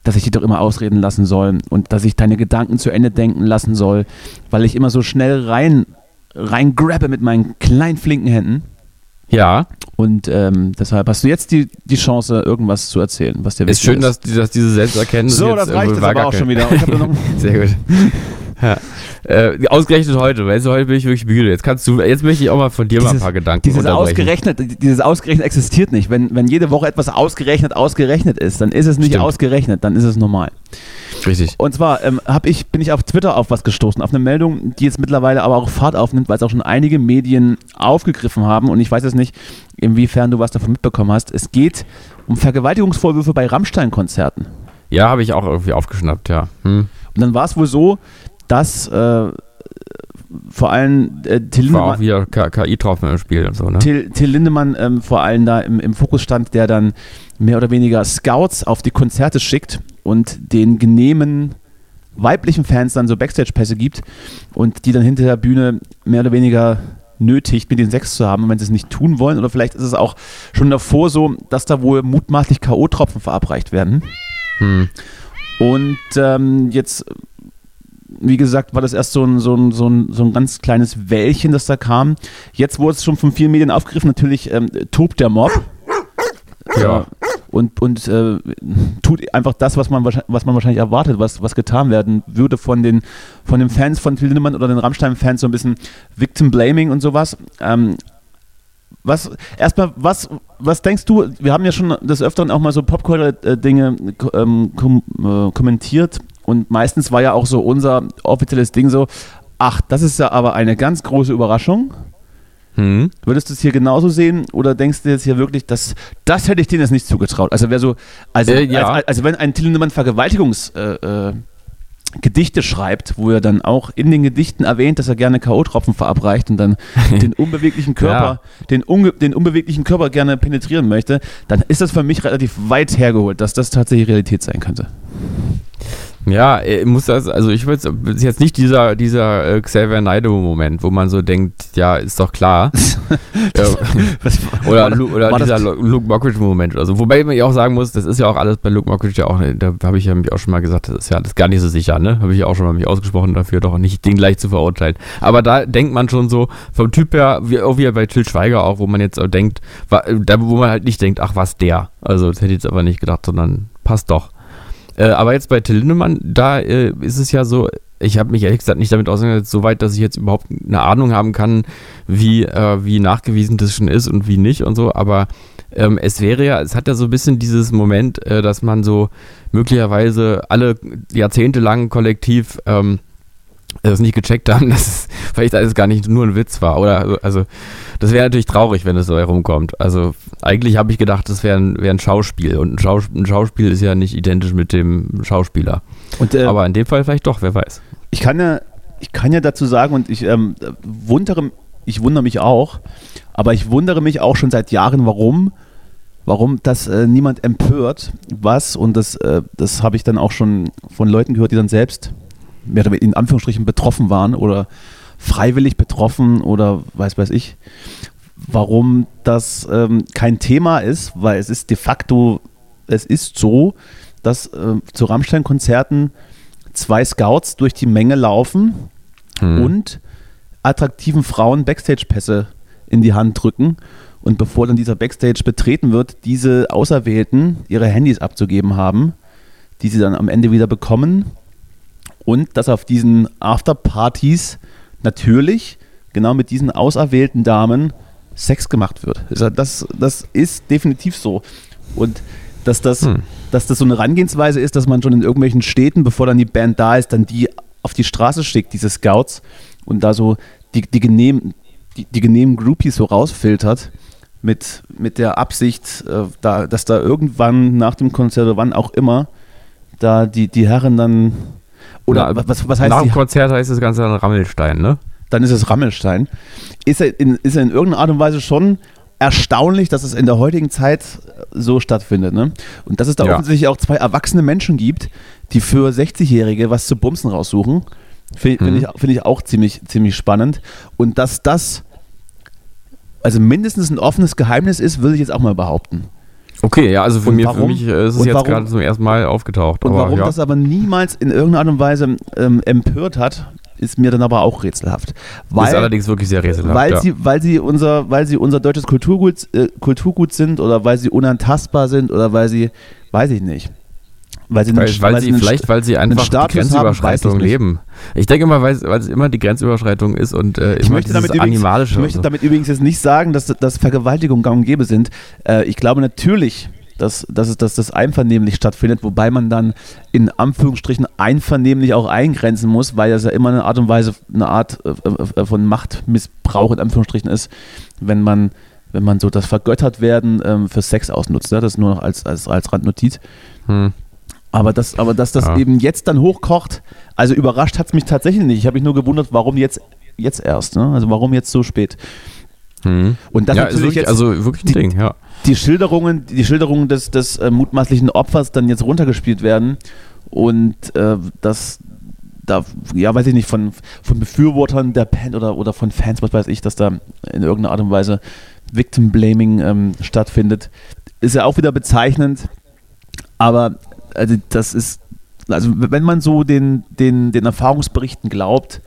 dass ich dich doch immer ausreden lassen soll und dass ich deine Gedanken zu Ende denken lassen soll, weil ich immer so schnell rein, rein grabbe mit meinen kleinen flinken Händen. ja. Und ähm, deshalb hast du jetzt die, die Chance, irgendwas zu erzählen, was dir Ist wichtig schön, ist. dass, die- dass diese Selbsterkenntnis so, jetzt das reicht irgendwie jetzt aber auch schon wieder. Sehr gut. Ja. Äh, ausgerechnet heute, weißt du, heute bin ich wirklich müde. Jetzt kannst du, jetzt möchte ich auch mal von dir mal ein Dieses- paar Gedanken Dieses ausgerechnet, dieses ausgerechnet existiert nicht. Wenn, wenn jede Woche etwas ausgerechnet ausgerechnet ist, dann ist es nicht Stimmt. ausgerechnet, dann ist es normal. Richtig. Und zwar ähm, ich, bin ich auf Twitter auf was gestoßen, auf eine Meldung, die jetzt mittlerweile aber auch Fahrt aufnimmt, weil es auch schon einige Medien aufgegriffen haben. Und ich weiß jetzt nicht, inwiefern du was davon mitbekommen hast. Es geht um Vergewaltigungsvorwürfe bei Rammstein-Konzerten. Ja, habe ich auch irgendwie aufgeschnappt, ja. Hm. Und dann war es wohl so, dass äh, vor allem äh, Till War auch Lindemann, wieder KI drauf im Spiel und so, ne? Till, Till Lindemann ähm, vor allem da im, im Fokus stand, der dann mehr oder weniger Scouts auf die Konzerte schickt und den genehmen weiblichen Fans dann so Backstage-Pässe gibt und die dann hinter der Bühne mehr oder weniger nötigt, mit den Sex zu haben, wenn sie es nicht tun wollen. Oder vielleicht ist es auch schon davor so, dass da wohl mutmaßlich K.O.-Tropfen verabreicht werden. Hm. Und ähm, jetzt wie gesagt, war das erst so ein, so ein, so ein, so ein ganz kleines Wellchen, das da kam. Jetzt wurde es schon von vielen Medien aufgegriffen. Natürlich ähm, tobt der Mob. Ja. Äh, und, und äh, tut einfach das, was man, wahrscheinlich, was man wahrscheinlich erwartet, was, was getan werden würde von den, von den Fans von Till Lindemann oder den Rammstein-Fans, so ein bisschen Victim Blaming und sowas. Ähm, was, erstmal, was, was denkst du, wir haben ja schon des Öfteren auch mal so Popcorn-Dinge ähm, kom äh, kommentiert und meistens war ja auch so unser offizielles Ding so, ach, das ist ja aber eine ganz große Überraschung. Hm. Würdest du es hier genauso sehen oder denkst du jetzt hier wirklich, dass das hätte ich denen jetzt nicht zugetraut? Also wäre so, also, Äh, ja. als, also wenn ein Till Lindemann Vergewaltigungs äh, äh, schreibt, wo er dann auch in den Gedichten erwähnt, dass er gerne K.O.-Tropfen verabreicht und dann den unbeweglichen Körper, den, unge den unbeweglichen Körper gerne penetrieren möchte, dann ist das für mich relativ weit hergeholt, dass das tatsächlich Realität sein könnte. Ja, äh, muss das, also ich würde es jetzt nicht dieser, dieser äh, Xavier Naidoo-Moment, wo man so denkt, ja, ist doch klar. oder war oder war dieser Lu- Luke Mockridge-Moment. Also, wobei man ja auch sagen muss, das ist ja auch alles bei Luke Mockridge ja auch, da habe ich ja mich auch schon mal gesagt, das ist ja alles gar nicht so sicher, ne? Habe ich ja auch schon mal mich ausgesprochen dafür, doch nicht den gleich zu verurteilen. Aber da denkt man schon so, vom Typ her, wie, auch wie bei Till Schweiger auch, wo man jetzt auch denkt, wo man halt nicht denkt, ach was der. Also, das hätte ich jetzt aber nicht gedacht, sondern passt doch. Äh, aber jetzt bei Till Lindemann, da äh, ist es ja so, ich habe mich ehrlich gesagt nicht damit auseinandergesetzt, so weit, dass ich jetzt überhaupt eine Ahnung haben kann, wie, äh, wie nachgewiesen das schon ist und wie nicht und so. Aber ähm, es wäre ja, es hat ja so ein bisschen dieses Moment, äh, dass man so möglicherweise alle Jahrzehnte lang kollektiv ähm, das nicht gecheckt haben, dass es vielleicht alles gar nicht nur ein Witz war. Oder also das wäre natürlich traurig, wenn es so herumkommt. Also eigentlich habe ich gedacht, das wäre ein, wär ein Schauspiel. Und ein, Schaus ein Schauspiel ist ja nicht identisch mit dem Schauspieler. Und, äh, Aber in dem Fall vielleicht doch, wer weiß. ich kann ja, ich kann ja dazu sagen und ich ähm, wundere, ich wundere mich auch, aber ich wundere mich auch schon seit Jahren, warum, warum das äh, niemand empört, was und das, äh, das habe ich dann auch schon von Leuten gehört, die dann selbst mehr in Anführungsstrichen betroffen waren oder freiwillig betroffen oder weiß weiß ich, warum das ähm, kein Thema ist, weil es ist de facto, es ist so, dass äh, zu Rammstein-Konzerten zwei Scouts durch die Menge laufen Hm. und attraktiven Frauen Backstage-Pässe in die Hand drücken. Und bevor dann dieser Backstage betreten wird, diese Auserwählten ihre Handys abzugeben haben, die sie dann am Ende wieder bekommen. Und dass auf diesen Afterpartys natürlich genau mit diesen auserwählten Damen Sex gemacht wird. Das, das ist definitiv so. Und dass das, Hm. dass das so eine Herangehensweise ist, dass man schon in irgendwelchen Städten, bevor dann die Band da ist, dann die auf die Straße schickt, diese Scouts, und da so die, die, genehm, die, die genehmen Groupies so rausfiltert, mit, mit der Absicht, äh, da, dass da irgendwann nach dem Konzert oder wann auch immer, da die, die Herren dann. Oder Na, was, was heißt Nach dem Konzert heißt das Ganze dann Rammelstein, ne? dann ist es Rammelstein. Ist er, in, ist er in irgendeiner Art und Weise schon erstaunlich, dass es in der heutigen Zeit so stattfindet. Ne? Und dass es da Ja. offensichtlich auch zwei erwachsene Menschen gibt, die für 60-Jährige was zu bumsen raussuchen. Finde find Mhm. ich, find ich auch ziemlich, ziemlich spannend. Und dass das also mindestens ein offenes Geheimnis ist, würde ich jetzt auch mal behaupten. Okay, ja, also für, Und mir, für warum? mich äh, ist es jetzt gerade zum ersten Mal aufgetaucht. Und aber warum ja. das aber niemals in irgendeiner Art und Weise ähm, empört hat, ist mir dann aber auch rätselhaft. Weil, ist allerdings wirklich sehr rätselhaft. weil, ja. sie, weil, sie unser, weil sie unser deutsches Kulturgut, äh, Kulturgut sind oder weil sie unantastbar sind oder weil sie, weiß ich nicht. Weil sie, einen- Weil, weil, sie, einen vielleicht, weil sie einfach die haben, Grenzüberschreitung nicht. leben. Ich denke immer, weil, es- weil es immer die Grenzüberschreitung ist und äh, Ich möchte, damit übrigens, Animalische. ich möchte so. damit übrigens jetzt nicht sagen, dass, dass Vergewaltigungen gang und gäbe sind. Äh, ich glaube natürlich, dass, dass, es, dass das einvernehmlich stattfindet, wobei man dann in Anführungsstrichen einvernehmlich auch eingrenzen muss, weil das ja immer eine Art und Weise, eine Art äh, äh, von Machtmissbrauch in Anführungsstrichen ist, wenn man, wenn man so das Vergöttert-Werden ähm, für Sex ausnutzt. Ne? Das nur noch als, als, als Randnotiz. Hm. Aber, das, aber dass das Ja. eben jetzt dann hochkocht, also überrascht hat es mich tatsächlich nicht. Ich habe mich nur gewundert, warum jetzt, jetzt erst, ne? also warum jetzt so spät. Hm. Und das ja, natürlich wirklich, jetzt also wirklich die- Ding, ja. die Schilderungen, die Schilderungen des, des äh, mutmaßlichen Opfers dann jetzt runtergespielt werden und äh, das da, ja, weiß ich nicht, von, von Befürwortern der Band oder, oder von Fans, was weiß ich, dass da in irgendeiner Art und Weise Victim Blaming ähm, stattfindet, ist ja auch wieder bezeichnend. Aber also das ist also wenn man so den, den, den Erfahrungsberichten glaubt,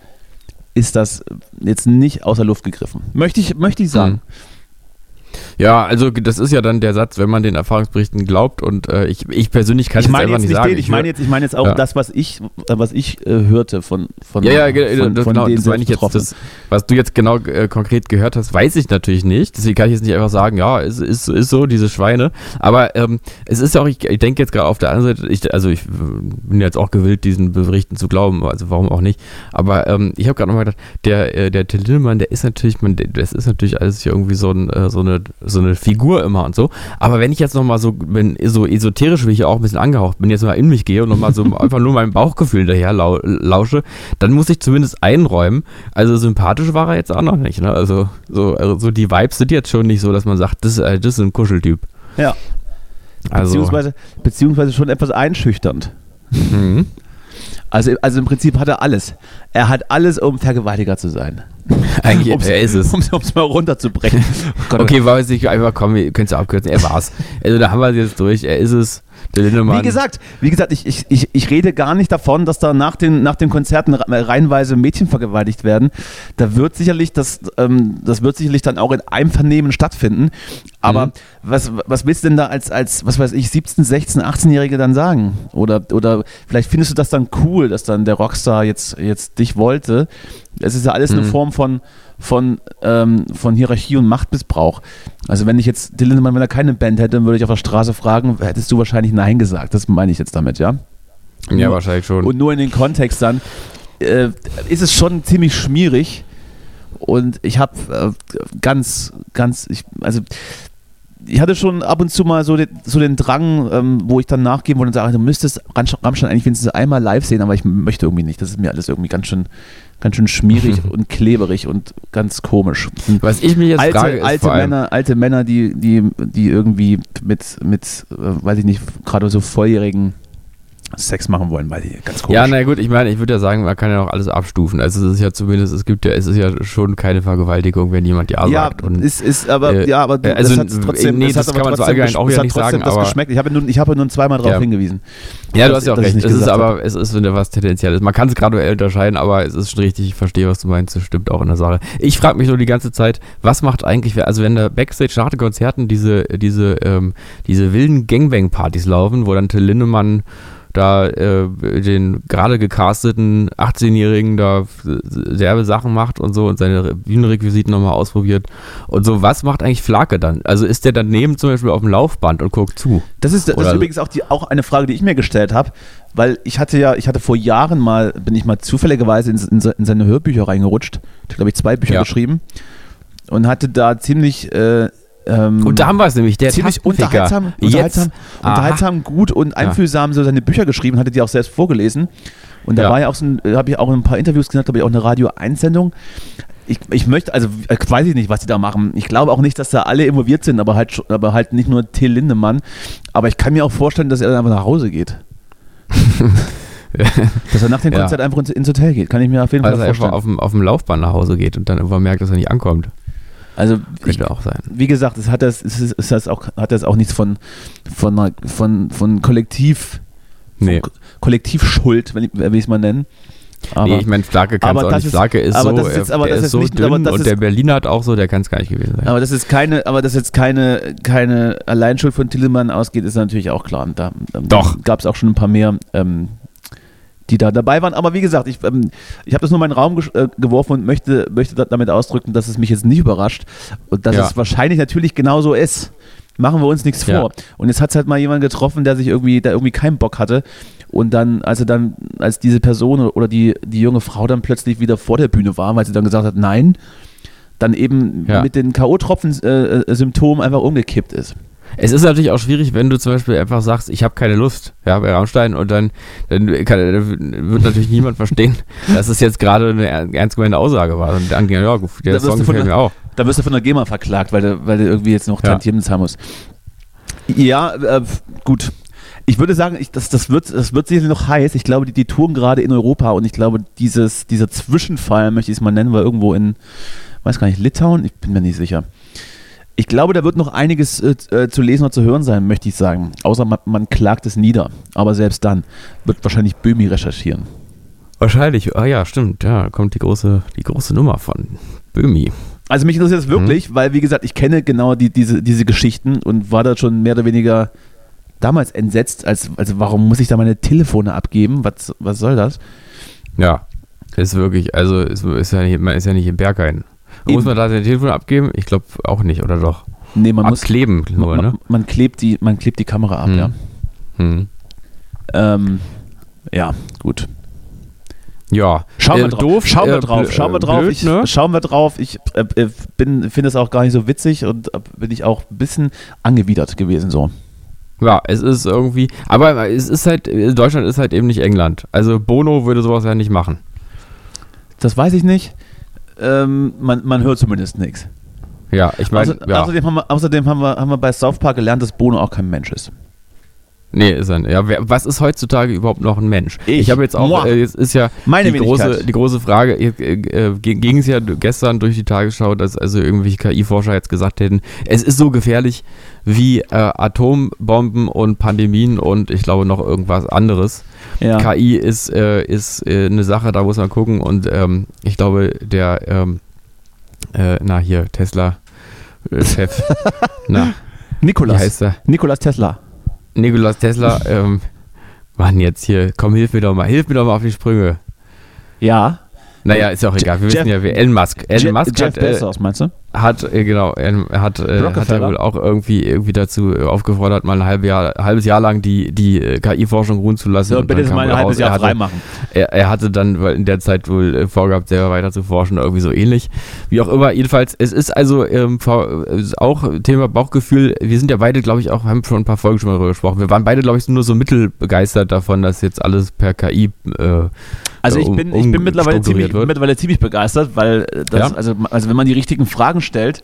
ist das jetzt nicht außer Luft gegriffen. Möchte ich, möchte ich sagen. Mhm. Ja, also das ist ja dann der Satz, wenn man den Erfahrungsberichten glaubt und äh, ich, ich persönlich kann ich es einfach jetzt nicht sagen. den, ich meine jetzt, ich meine jetzt auch Ja. das, was ich, äh, was ich äh, hörte von, von, ja, ja, von, das, von genau, das meine ich jetzt. Das, was du jetzt genau äh, konkret gehört hast, weiß ich natürlich nicht. Deswegen kann ich jetzt nicht einfach sagen, ja, es ist, ist so, diese Schweine. Aber ähm, es ist ja auch, ich, ich denke jetzt gerade auf der anderen Seite, ich, also ich äh, bin jetzt auch gewillt, diesen Berichten zu glauben, also warum auch nicht. Aber ähm, ich habe gerade nochmal gedacht, der, äh, der Till Lindemann, der ist natürlich, man, das ist natürlich alles hier irgendwie so, ein, äh, so, eine, so eine Figur immer und so. Aber wenn ich jetzt nochmal so, wenn so esoterisch, wie ich ja auch ein bisschen angehaucht bin, jetzt mal in mich gehe und nochmal so einfach nur meinem Bauchgefühl hinterher lau lausche, dann muss ich zumindest einräumen. Also sympathisch war er jetzt auch noch nicht. Ne? Also so, also so die Vibes sind jetzt schon nicht so, dass man sagt, das, äh, das ist ein Kuscheltyp. Ja, Also, beziehungsweise, beziehungsweise schon etwas einschüchternd. mhm. Also, also im Prinzip hat er alles. Er hat alles, um Vergewaltiger zu sein. eigentlich, Um's- er ist es. Um es mal runterzubrechen. Okay, war jetzt nicht einfach, komm, ihr könnt es abkürzen, er war's. Also da haben wir es jetzt durch, er ist es, der Lindemann. Wie gesagt, wie gesagt, ich, ich, ich, ich rede gar nicht davon, dass da nach den, nach den Konzerten re- reihenweise Mädchen vergewaltigt werden. Da wird sicherlich, das, ähm, das wird sicherlich dann auch in Einvernehmen stattfinden. Aber Mhm. was, was willst du denn da als, als, was weiß ich, 17, 16, 18-Jährige dann sagen? Oder, oder vielleicht findest du das dann cool, dass dann der Rockstar jetzt, jetzt dich wollte. Es ist ja alles eine Mhm. Form von, von, ähm, von Hierarchie und Machtmissbrauch. Also wenn ich jetzt, Dylan Lindemann, wenn er keine Band hätte, dann würde ich auf der Straße fragen, hättest du wahrscheinlich Nein gesagt. Das meine ich jetzt damit, ja? Ja, wahrscheinlich schon. Und nur in den Kontext dann äh, ist es schon ziemlich schmierig. Und ich habe äh, ganz, ganz, ich, also ich hatte schon ab und zu mal so den, so den Drang, ähm, wo ich dann nachgeben wollte und sage, du müsstest Rammstein eigentlich wenigstens einmal live sehen, aber ich möchte irgendwie nicht. Das ist mir alles irgendwie ganz schön, ganz schön schmierig und kleberig und ganz komisch. Was ich mich jetzt alte, frage, ist alte Männer, alte Männer, die, die, die irgendwie mit, mit, äh, weiß ich nicht, gerade so volljährigen Sex machen wollen, weil die ganz komisch. Ja, na gut, ich meine, ich würde ja sagen, man kann ja auch alles abstufen. Also es ist ja zumindest, es gibt ja, es ist ja schon keine Vergewaltigung, wenn jemand ja, ja, sagt. Und ist, ist aber, äh, ja, aber äh, also, das hat trotzdem, nee, es das hat kann man so allgemein auch ja nicht sagen, das aber- geschmeckt. Ich habe nur, ich habe nur zweimal darauf Ja. hingewiesen. ja, du hast ja auch recht. Es ist aber, es ist wieder was Tendenzielles. Man kann es graduell unterscheiden, aber es ist schon richtig, ich verstehe, was du meinst. Das stimmt auch in der Sache. Ich frage mich nur die ganze Zeit, was macht eigentlich, also wenn da Backstage nach den Konzerten diese, diese, ähm, diese wilden Gangbang-Partys laufen, wo dann Till Lindemann da äh, den gerade gecasteten 18-Jährigen da derbe Sachen macht und so und seine Bühnenrequisiten nochmal ausprobiert und so. Was macht eigentlich Flake dann? Also ist der daneben zum Beispiel auf dem Laufband und guckt zu? Das ist, das ist übrigens auch, die, auch eine Frage, die ich mir gestellt habe, weil ich hatte ja, ich hatte vor Jahren mal, bin ich mal zufälligerweise in, in, in seine Hörbücher reingerutscht. Ich glaube, ich zwei Bücher Ja. geschrieben und hatte da ziemlich äh, ähm, Und da haben wir es nämlich, der ziemlich unterhaltsam, Jetzt. unterhaltsam, Aha. unterhaltsam gut und einfühlsam so seine Bücher geschrieben, hatte die auch selbst vorgelesen. Und da Ja. war ja auch so ein, habe ich auch ein paar Interviews gesagt, habe ich auch eine Radio 1 Sendung. Ich, ich möchte, also äh, weiß ich nicht, was die da machen. Ich glaube auch nicht, dass da alle involviert sind, aber halt, aber halt nicht nur Till Lindemann. Aber ich kann mir auch vorstellen, dass er dann einfach nach Hause geht. dass er nach dem Ja. Konzert einfach ins, ins Hotel geht. Kann ich mir auf jeden Also Fall er einfach vorstellen. auf dem, auf dem Laufband nach Hause geht und dann irgendwann merkt, dass er nicht ankommt. Also ich, Könnte auch sein. wie gesagt, es hat das, es ist, es ist auch, hat das auch nichts von, von, einer- von, von Kollektiv, Nee. von Kollektivschuld, wenn ich wie ich es mal nennen. Aber, nee, ich meine, Flake kann es auch nicht. ist- Flake ist aber so, das ist jetzt- er- aber das ist so nicht- dünn aber das und der Berliner hat auch so, der kann es gar nicht gewesen sein. aber das ist keine, aber das jetzt keine, keine Alleinschuld von Tillemann ausgeht, ist natürlich auch klar. Und da ähm, Doch. gab es auch schon ein paar mehr, ähm, die da dabei waren. Aber wie gesagt, ich, ähm, ich habe das nur in meinen Raum äh, geworfen und möchte, möchte da- damit ausdrücken, dass es mich jetzt nicht überrascht und dass Ja. es wahrscheinlich natürlich genauso ist. Machen wir uns nichts Ja. vor. Und jetzt hat es halt mal jemand getroffen, der sich irgendwie, der irgendwie keinen Bock hatte. Und dann, als er dann, als diese Person oder die, die junge Frau dann plötzlich wieder vor der Bühne war, weil sie dann gesagt hat, nein, dann eben Ja. mit den K.O.-Tropfen-Symptomen einfach umgekippt ist. Es ist natürlich auch schwierig, wenn du zum Beispiel einfach sagst, ich habe keine Lust, ja, bei Rammstein und dann, dann, kann, dann wird natürlich niemand verstehen, dass es jetzt gerade eine er- ernst gemeinte Aussage war. Und dann, ja, der Da wirst Song gefällt der- mir auch. Da wirst du von der GEMA verklagt, weil du, weil du irgendwie jetzt noch Ja. Tantiemen zahlen musst. Ja, äh, gut. Ich würde sagen, ich, das, das, wird, das wird sicherlich noch heiß. Ich glaube, die, die touren gerade in Europa und ich glaube, dieses, dieser Zwischenfall, möchte ich es mal nennen, war irgendwo in, weiß gar nicht, Litauen? Ich bin mir nicht sicher. Ich glaube, da wird noch einiges äh, äh, zu lesen und zu hören sein, möchte ich sagen. Außer man, man klagt es nieder. Aber selbst dann wird wahrscheinlich Böhmi recherchieren. Wahrscheinlich, ah ja, stimmt, ja, kommt die große, die große Nummer von Böhmi. Also mich interessiert es wirklich, weil wie gesagt, ich kenne genau die, diese, diese Geschichten und war da schon mehr oder weniger damals entsetzt, als also warum muss ich da meine Telefone abgeben? Was, was soll das? Ja, ist wirklich, also ist, ist ja nicht, man ist ja nicht im Berghain. Eben. Muss man da sein Telefon abgeben? Ich glaube auch nicht, oder doch? Nee, man muss Abkleben nur, man, ne? man, klebt die, man klebt die Kamera ab, Hm. ja. Hm. Ähm, ja, gut. Ja, Schauen wir Äh, drauf. doof, schauen wir äh, drauf. Schauen wir äh, drauf. blöd, ich, ne? Schauen wir drauf. Ich äh, äh, bin finde es auch gar nicht so witzig und äh, bin ich auch ein bisschen angewidert gewesen so. Ja, es ist irgendwie, aber es ist halt, Deutschland ist halt eben nicht England. Also Bono würde sowas ja nicht machen. Das weiß ich nicht. Ähm, man, man hört zumindest nichts. Ja, ich meine, Außer, ja. Außerdem, haben wir, außerdem haben, wir, haben wir bei South Park gelernt, dass Bono auch kein Mensch ist. Nee, ist er nicht. Ja, wer, was ist heutzutage überhaupt noch ein Mensch? Ich. habe jetzt auch, äh, jetzt ist ja Meine die große, die große Frage, äh, äh, ging es ja gestern durch die Tagesschau, dass also irgendwelche KI-Forscher jetzt gesagt hätten, es ist so gefährlich wie äh, Atombomben und Pandemien und ich glaube noch irgendwas anderes. Ja. KI ist, äh, ist äh, eine Sache, da muss man gucken und ähm, ich glaube, der, ähm, äh, na hier, Tesla-Chef, na, wie Nikolas. heißt er? Nikolas Tesla. Nikolas Tesla, ähm, Mann, jetzt hier, komm, hilf mir doch mal, hilf mir doch mal auf die Sprünge. Ja. Naja, ist ja auch egal, wir Jeff- wissen ja, wer Elon Musk. Elon Je Musk Jeff hat, äh, Bezos, meinst du? Hat äh, genau, er hat, äh, hat er wohl auch irgendwie, irgendwie dazu äh, aufgefordert, mal ein halbes Jahr, halbes Jahr lang die, die äh, KI-Forschung ruhen zu lassen. So, und bitte mal ein halbes raus, er Jahr hatte- frei machen. Er, er hatte dann weil in der Zeit wohl vorgehabt, selber weiter zu forschen, irgendwie so ähnlich. Wie auch immer, jedenfalls, es ist also ähm, äh, auch Thema Bauchgefühl. Wir sind ja beide, glaube ich, auch, haben schon ein paar Folgen schon mal darüber gesprochen. Wir waren beide, glaube ich, nur so mittelbegeistert davon, dass jetzt alles per KI. Äh, Also ich um- bin, ich bin mittlerweile, ziemlich, wird. mittlerweile ziemlich begeistert, weil das, Ja? also, also wenn man die richtigen Fragen stellt,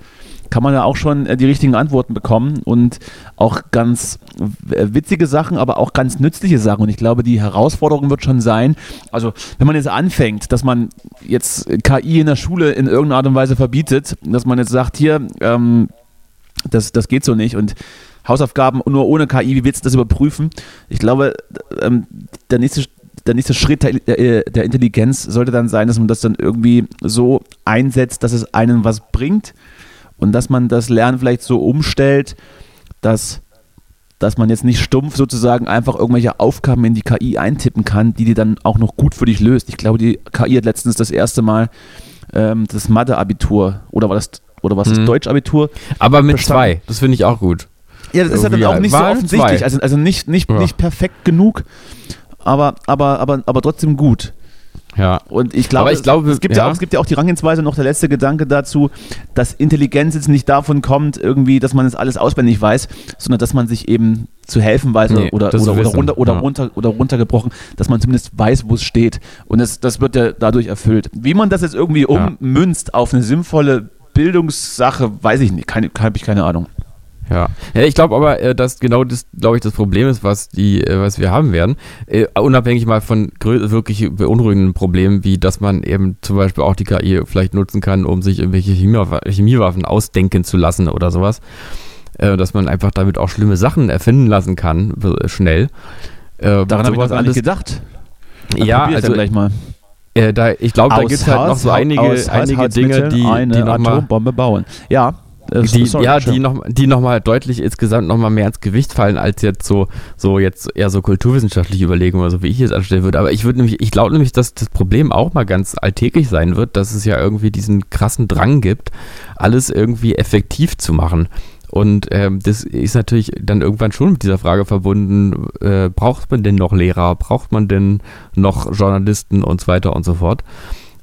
kann man ja auch schon äh, die richtigen Antworten bekommen und auch ganz äh, witzige Sachen, aber auch ganz nützliche Sachen. Und ich glaube, die Herausforderung wird schon sein, also wenn man jetzt anfängt, dass man jetzt KI in der Schule in irgendeiner Art und Weise verbietet, dass man jetzt sagt, hier, ähm, das, das geht so nicht und Hausaufgaben nur ohne KI, wie willst du das überprüfen? Ich glaube, ähm, der nächste der nächste Schritt der, der, der Intelligenz sollte dann sein, dass man das dann irgendwie so einsetzt, dass es einem was bringt und dass man das Lernen vielleicht so umstellt, dass, dass man jetzt nicht stumpf sozusagen einfach irgendwelche Aufgaben in die KI eintippen kann, die die dann auch noch gut für dich löst. Ich glaube, die KI hat letztens das erste Mal ähm, das Mathe-Abitur oder war das oder was das Mhm. Deutsch-Abitur aber mit Bestanden. zwei, das finde ich auch gut. ja, das ist ja dann auch nicht so offensichtlich. zwei. Also, also nicht, nicht, Ja. nicht perfekt genug, aber, aber, aber, aber trotzdem gut. Ja. Und ich glaube, ich glaube, es, gibt ja. ja. auch, es gibt ja auch die Rangehensweise, noch der letzte Gedanke dazu, dass Intelligenz jetzt nicht davon kommt, irgendwie, dass man es alles auswendig weiß, sondern dass man sich eben zu helfen weiß Nee, oder, oder, oder, runter, oder, ja. runter, oder runtergebrochen, dass man zumindest weiß, wo es steht. Und das, das wird ja dadurch erfüllt. Wie man das jetzt irgendwie ummünzt auf eine sinnvolle Bildungssache, weiß ich nicht, keine, habe ich keine Ahnung. Ja, ja ich glaube aber, äh, dass genau das, glaube ich, das Problem ist, was die, äh, was wir haben werden. Äh, unabhängig mal von wirklich beunruhigenden Problemen, wie dass man eben zum Beispiel auch die KI vielleicht nutzen kann, um sich irgendwelche Chemiewa- Chemiewaffen ausdenken zu lassen oder sowas. Dass man einfach damit auch schlimme Sachen erfinden lassen kann, schnell. Daran habe ich noch nicht gedacht. Dann Ja, also gleich mal. äh, da, ich glaube, da gibt es halt noch so einige, aus einige Dinge, die, eine die nochmal Atombombe bauen. Ja, die, sorry, ja, sure. die noch, die noch mal deutlich insgesamt noch mal mehr ins Gewicht fallen als jetzt so, so jetzt eher so kulturwissenschaftliche Überlegungen oder so, wie ich es anstellen würde. Aber ich würde nämlich, ich glaube nämlich, dass das Problem auch mal ganz alltäglich sein wird, dass es ja irgendwie diesen krassen Drang gibt, alles irgendwie effektiv zu machen. Und ähm, das ist natürlich dann irgendwann schon mit dieser Frage verbunden, äh, braucht man denn noch Lehrer, braucht man denn noch Journalisten und so weiter und so fort.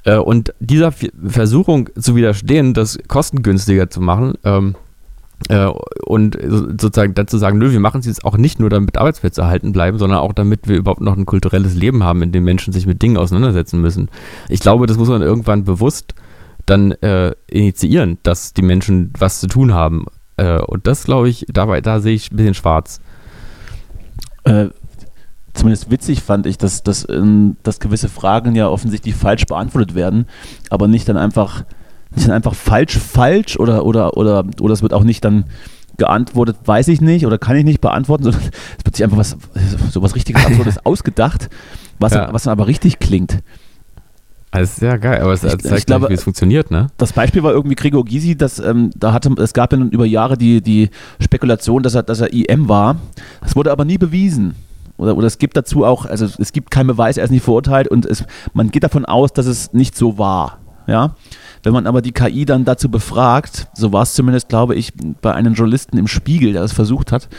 Äh, und dieser Versuchung zu widerstehen, das kostengünstiger zu machen, ähm, äh, und so- sozusagen dazu sagen, nö, wir machen es jetzt auch nicht nur, damit Arbeitsplätze erhalten bleiben, sondern auch damit wir überhaupt noch ein kulturelles Leben haben, in dem Menschen sich mit Dingen auseinandersetzen müssen. Ich glaube, das muss man irgendwann bewusst dann äh, initiieren, dass die Menschen was zu tun haben. Äh, und das glaube ich, dabei, da sehe ich ein bisschen schwarz. Zumindest witzig fand ich, dass, dass, ähm, dass gewisse Fragen ja offensichtlich falsch beantwortet werden, aber nicht dann einfach nicht dann einfach falsch, falsch oder, oder, oder, oder es wird auch nicht dann geantwortet, weiß ich nicht oder kann ich nicht beantworten, sondern es wird sich einfach was, so was richtiges Absurdes ausgedacht, was, Ja. was dann aber richtig klingt. Das ist ja geil, aber es Ich- zeigt ich gleich, glaube- wie es funktioniert, ne? Das Beispiel war irgendwie Gregor Gysi, dass ähm, da hatte es gab ja nun über Jahre die, die Spekulation, dass er, dass er IM war. Das wurde aber nie bewiesen. Oder, oder es gibt dazu auch, also es gibt keinen Beweis, er ist nicht verurteilt und es, man geht davon aus, dass es nicht so war. Ja? Wenn man aber die KI dann dazu befragt, so war es zumindest, glaube ich, bei einem Journalisten im Spiegel, der das versucht hat,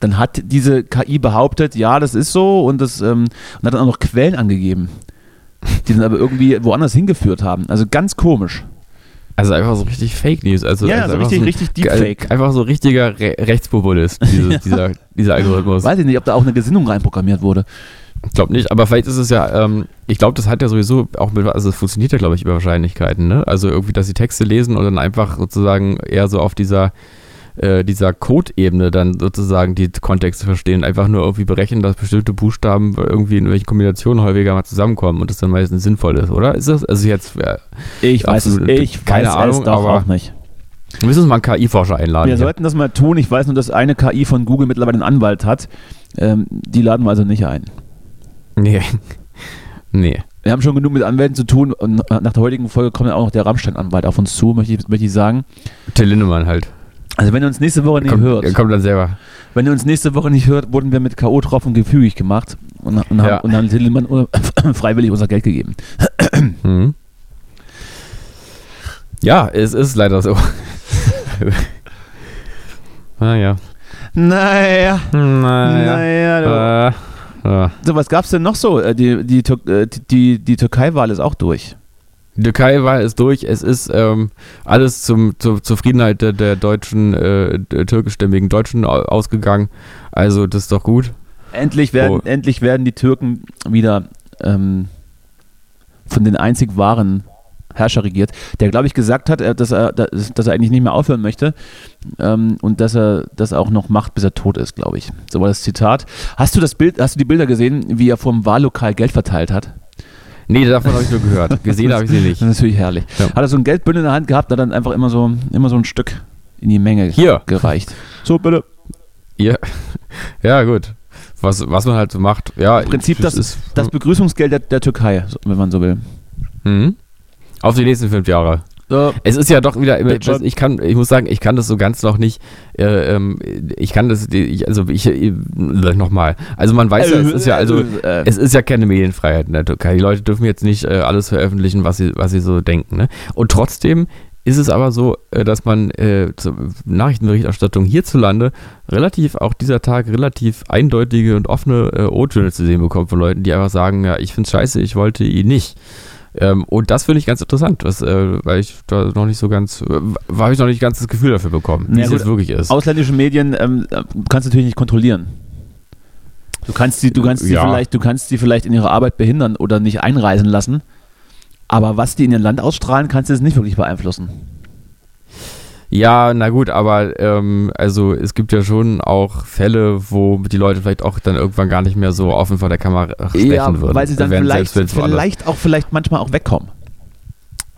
dann hat diese KI behauptet, ja, das ist so und, das, ähm, und hat dann auch noch Quellen angegeben, die dann aber irgendwie woanders hingeführt haben. Also ganz komisch. Also einfach so richtig Fake News. Also, Ja, also so richtig- richtig Deepfake. ge- Einfach so richtiger Re Rechtspopulist, dieses, dieser, dieser Algorithmus. Weiß ich nicht, ob da auch eine Gesinnung reinprogrammiert wurde. Ich glaube nicht, aber vielleicht ist es ja, ähm, ich glaube, das hat ja sowieso auch mit, also es funktioniert ja, glaube ich, über Wahrscheinlichkeiten, ne? Also irgendwie, dass sie Texte lesen und dann einfach sozusagen eher so auf dieser, äh, dieser Code-Ebene dann sozusagen die Kontexte verstehen, einfach nur irgendwie berechnen, dass bestimmte Buchstaben irgendwie in welchen Kombinationen häufiger mal zusammenkommen und das dann meistens sinnvoll ist, oder? Ist das, also jetzt, äh, Ich weiß es, ich Keine weiß Ahnung, es doch aber- auch nicht. wir müssen uns mal einen KI-Forscher einladen. Wir hier. sollten das mal tun. Ich weiß nur, dass eine KI von Google mittlerweile einen Anwalt hat. Ähm, die laden wir also nicht ein. Nee. nee. Wir haben schon genug mit Anwälten zu tun und nach der heutigen Folge kommt ja auch noch der Rammstein-Anwalt auf uns zu, möchte ich, möchte ich sagen. Till Lindemann halt. Also wenn ihr uns nächste Woche nicht kommt, hört, kommt dann selber. wenn ihr uns nächste Woche nicht hört, wurden wir mit K.O. drauf und gefügig gemacht und, und, Ja. haben, und haben Tildemann freiwillig unser Geld gegeben. Mhm. Ja, es ist leider so. naja. Naja, Naja. naja. du- Äh, ja. So, was gab's denn noch so? Äh, Die, die, äh, die, die Türkei-Wahl ist auch durch. Die Türkei-Wahl ist durch. Es ist ähm, alles zum, zur Zufriedenheit der, der deutschen, äh, der türkischstämmigen Deutschen au- ausgegangen. Also, das ist doch gut. Endlich werden, Oh. endlich werden die Türken wieder ähm, von den einzig wahren Herrscher regiert, der, glaube ich, gesagt hat, äh, dass er, dass er eigentlich nicht mehr aufhören möchte ähm, und dass er das auch noch macht, bis er tot ist, glaube ich. So war das Zitat. Hast du das Bild, hast du die Bilder gesehen, wie er vom Wahllokal Geld verteilt hat? Nee, davon habe ich nur gehört. Gesehen habe ich sie nicht. Das ist natürlich herrlich. Ja. Hat er so ein Geldbündel in der Hand gehabt, hat dann einfach immer so, immer so ein Stück in die Menge Hier. gereicht. So, bitte. Ja, ja gut. Was, was man halt so macht. Ja, Im Prinzip das, ist. das Begrüßungsgeld der, der Türkei, wenn man so will. Mhm. Auf die nächsten fünf Jahre. So, Es ist ja doch wieder, ich kann, ich muss sagen, ich kann das so ganz noch nicht, äh, ähm, ich kann das, ich, also ich, äh, nochmal, also man weiß ja, es ist ja, also, äh, es ist ja keine Medienfreiheit in der Türkei. Die Leute dürfen jetzt nicht äh, alles veröffentlichen, was sie, was sie so denken. Ne? Und trotzdem ist es aber so, äh, dass man äh, zur Nachrichtenberichterstattung hierzulande relativ, auch dieser Tag, relativ eindeutige und offene äh, O-Töne zu sehen bekommt von Leuten, die einfach sagen, ja, ich find's scheiße, ich wollte ihn nicht. Ähm, und das finde ich ganz interessant, was, äh, weil ich da noch nicht so ganz, äh, habe ich noch nicht ganz das Gefühl dafür bekommen, wie Ja, es gut, jetzt wirklich ist. ausländische Medien ähm, äh, kannst du natürlich nicht kontrollieren. Du kannst sie, du kannst sie Ja. vielleicht, du kannst sie vielleicht in ihrer Arbeit behindern oder nicht einreisen lassen. Aber was die in ihr Land ausstrahlen, kannst du es nicht wirklich beeinflussen. Ja, na gut, aber ähm, also es gibt ja schon auch Fälle, wo die Leute vielleicht auch dann irgendwann gar nicht mehr so offen vor der Kamera sprechen würden. weil sie dann vielleicht, vielleicht auch vielleicht manchmal auch wegkommen.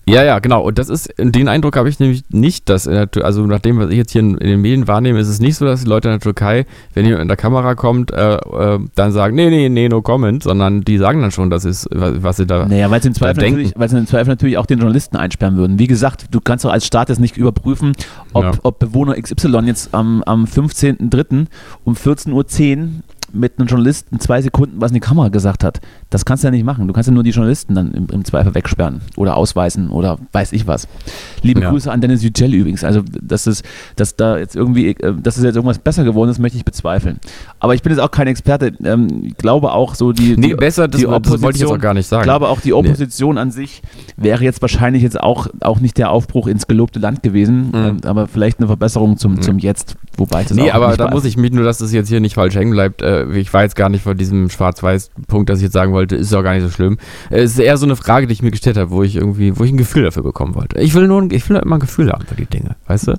Ja, ja, genau. Und das ist, den Eindruck habe ich nämlich nicht, dass, in der, also nach dem, was ich jetzt hier in, in den Medien wahrnehme, ist es nicht so, dass die Leute in der Türkei, wenn jemand in der Kamera kommt, äh, äh, dann sagen, nee, nee, nee, no comment, sondern die sagen dann schon, das ist, was, sie da. Naja, weil sie, im Zweifel natürlich, weil sie im Zweifel natürlich auch den Journalisten einsperren würden. Wie gesagt, du kannst doch als Staat jetzt nicht überprüfen, ob, Ja. ob Bewohner XY jetzt am, am 15.03. um 14.10 Uhr mit einem Journalisten zwei Sekunden was in die Kamera gesagt hat. Das kannst du ja nicht machen. Du kannst ja nur die Journalisten dann im, im Zweifel wegsperren oder ausweisen oder weiß ich was. Liebe Ja. Grüße an Dennis Yücel übrigens. Also, dass, es, dass da jetzt irgendwie, äh, dass es jetzt irgendwas besser geworden ist, möchte ich bezweifeln. Aber ich bin jetzt auch kein Experte. Ähm, ich glaube auch so die, Nee, die besser, das, die das wollte ich jetzt Opposition- auch gar nicht sagen. ich glaube auch die Opposition an sich wäre jetzt wahrscheinlich jetzt auch, auch nicht der Aufbruch ins gelobte Land gewesen, Mhm. ähm, aber vielleicht eine Verbesserung zum, zum Jetzt, wobei das Nee, aber da muss ich mich nur, dass das jetzt hier nicht falsch hängen bleibt. Äh, ich war jetzt gar nicht vor diesem Schwarz-Weiß-Punkt, dass ich jetzt sagen wollte, ist auch gar nicht so schlimm. Äh, Es ist eher so eine Frage, die ich mir gestellt habe, wo ich irgendwie, wo ich ein Gefühl dafür bekommen wollte. Ich will nur, ein- ich will immer ein Gefühl haben für die Dinge, weißt du?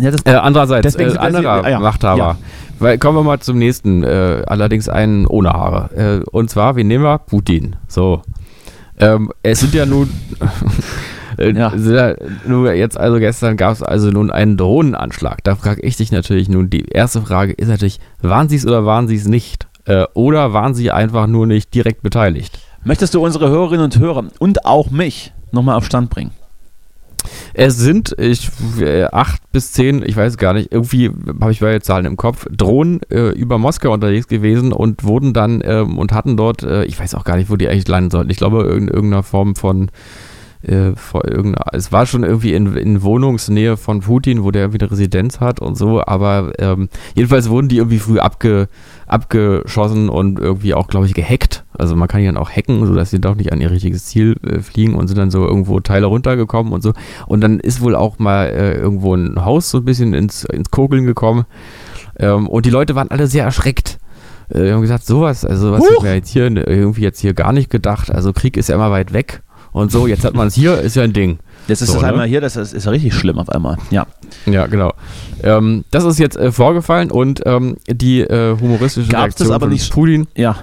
Ja, das, Äh, andererseits, äh, wir anderer ah, ja. Machthaber. Ja. Weil, kommen wir mal zum nächsten, äh, allerdings einen ohne Haare. Äh, und zwar, wen nehmen wir? Putin. So. Ähm, es sind ja nun, Äh, Ja. ja, Nur jetzt, also gestern gab es also nun einen Drohnenanschlag. Da frage ich dich natürlich nun, die erste Frage ist natürlich, waren sie es oder waren sie es nicht? Äh, oder waren sie einfach nur nicht direkt beteiligt? Möchtest du unsere Hörerinnen und Hörer und auch mich nochmal auf Stand bringen? Es sind ich, äh, acht bis zehn, ich weiß gar nicht, irgendwie habe ich beide Zahlen im Kopf, Drohnen äh, über Moskau unterwegs gewesen und wurden dann ähm, und hatten dort, äh, ich weiß auch gar nicht, wo die eigentlich landen sollten. Ich glaube, in irgendeiner Form von, äh, von irgendeiner, es war schon irgendwie in, in Wohnungsnähe von Putin, wo der irgendwie eine Residenz hat und so, aber ähm, jedenfalls wurden die irgendwie früh abge, abgeschossen und irgendwie auch, glaube ich, gehackt. Also man kann die dann auch hacken, sodass sie doch nicht an ihr richtiges Ziel äh, fliegen und sind dann so irgendwo Teile runtergekommen und so. Und dann ist wohl auch mal äh, irgendwo ein Haus so ein bisschen ins, ins Kokeln gekommen. Ähm, und die Leute waren alle sehr erschreckt. Äh, die haben gesagt, sowas, also sowas Huch. hätten wir jetzt hier irgendwie jetzt hier gar nicht gedacht. Also Krieg ist ja immer weit weg. Und so, jetzt hat man es hier, ist ja ein Ding. Das ist So, das ne? einmal hier, das ist, ist ja richtig schlimm auf einmal. Ja. Ja, genau. Ähm, das ist jetzt äh, vorgefallen und ähm, die äh, humoristische das Reaktion aber von nicht- Putin Ja.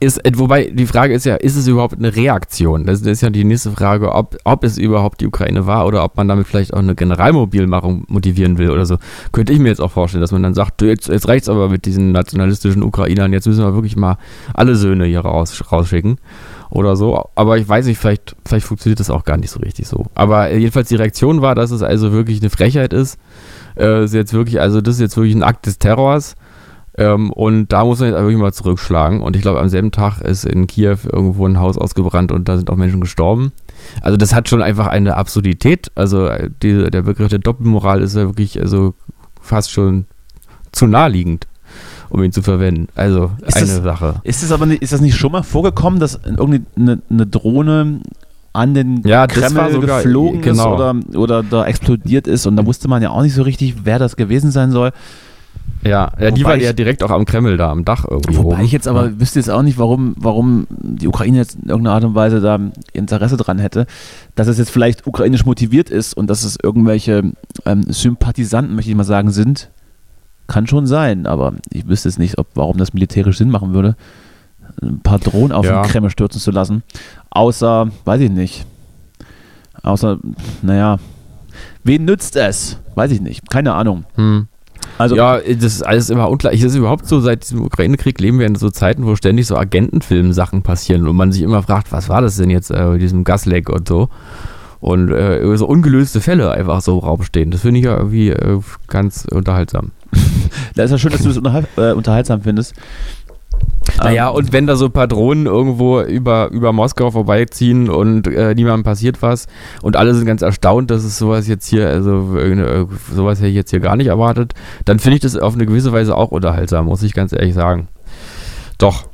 ist, äh, wobei die Frage ist ja, ist es überhaupt eine Reaktion? Das ist ja die nächste Frage, ob, ob es überhaupt die Ukraine war oder ob man damit vielleicht auch eine Generalmobilmachung motivieren will oder so. Könnte ich mir jetzt auch vorstellen, dass man dann sagt, du, jetzt, jetzt reicht's aber mit diesen nationalistischen Ukrainern, jetzt müssen wir wirklich mal alle Söhne hier raus, rausschicken oder so. Aber ich weiß nicht, vielleicht, vielleicht funktioniert das auch gar nicht so richtig so. Aber jedenfalls die Reaktion war, dass es also wirklich eine Frechheit ist. Äh, ist jetzt wirklich, also das ist jetzt wirklich ein Akt des Terrors. Ähm, und da muss man jetzt wirklich mal zurückschlagen. Und ich glaube, am selben Tag ist in Kiew irgendwo ein Haus ausgebrannt und da sind auch Menschen gestorben. Also das hat schon einfach eine Absurdität. Also äh, die, der Begriff der Doppelmoral ist ja wirklich also fast schon zu naheliegend, um ihn zu verwenden. Also Ist eine das- Sache. Ist das aber nicht, ist das nicht schon mal vorgekommen, dass irgendwie eine, Drohne an den Ja, Kreml sogar- geflogen genau. ist oder, oder da explodiert ist und da wusste man ja auch nicht so richtig, wer das gewesen sein soll. Ja, ja die war ich- ja direkt auch am Kreml da, am Dach irgendwie. Wobei oben. ich jetzt aber wüsste jetzt auch nicht, warum, warum die Ukraine jetzt in irgendeiner Art und Weise da Interesse dran hätte, dass es jetzt vielleicht ukrainisch motiviert ist und dass es irgendwelche ähm, Sympathisanten, möchte ich mal sagen, sind. Kann schon sein, aber ich wüsste jetzt nicht, ob, warum das militärisch Sinn machen würde, ein paar Drohnen auf Ja. den Kreml stürzen zu lassen. Außer, weiß ich nicht. Außer, naja, wen nützt es? Weiß ich nicht. Keine Ahnung. Hm. Also, ja, das ist alles immer unklar. Es ist überhaupt so, seit diesem Ukraine-Krieg leben wir in so Zeiten, wo ständig so Agentenfilm-Sachen passieren und man sich immer fragt, was war das denn jetzt äh, mit diesem Gasleck und so. Und äh, so ungelöste Fälle einfach so im Raum stehen. Das finde ich ja irgendwie äh, ganz unterhaltsam. da ist ja schön, dass du das unterhal äh, unterhaltsam findest. Naja, Ähm, und wenn da so ein paar Drohnen irgendwo über, über Moskau vorbeiziehen und äh, niemandem passiert was und alle sind ganz erstaunt, dass es sowas jetzt hier, also äh, sowas hätte ich jetzt hier gar nicht erwartet, dann finde ich das auf eine gewisse Weise auch unterhaltsam, muss ich ganz ehrlich sagen. Doch.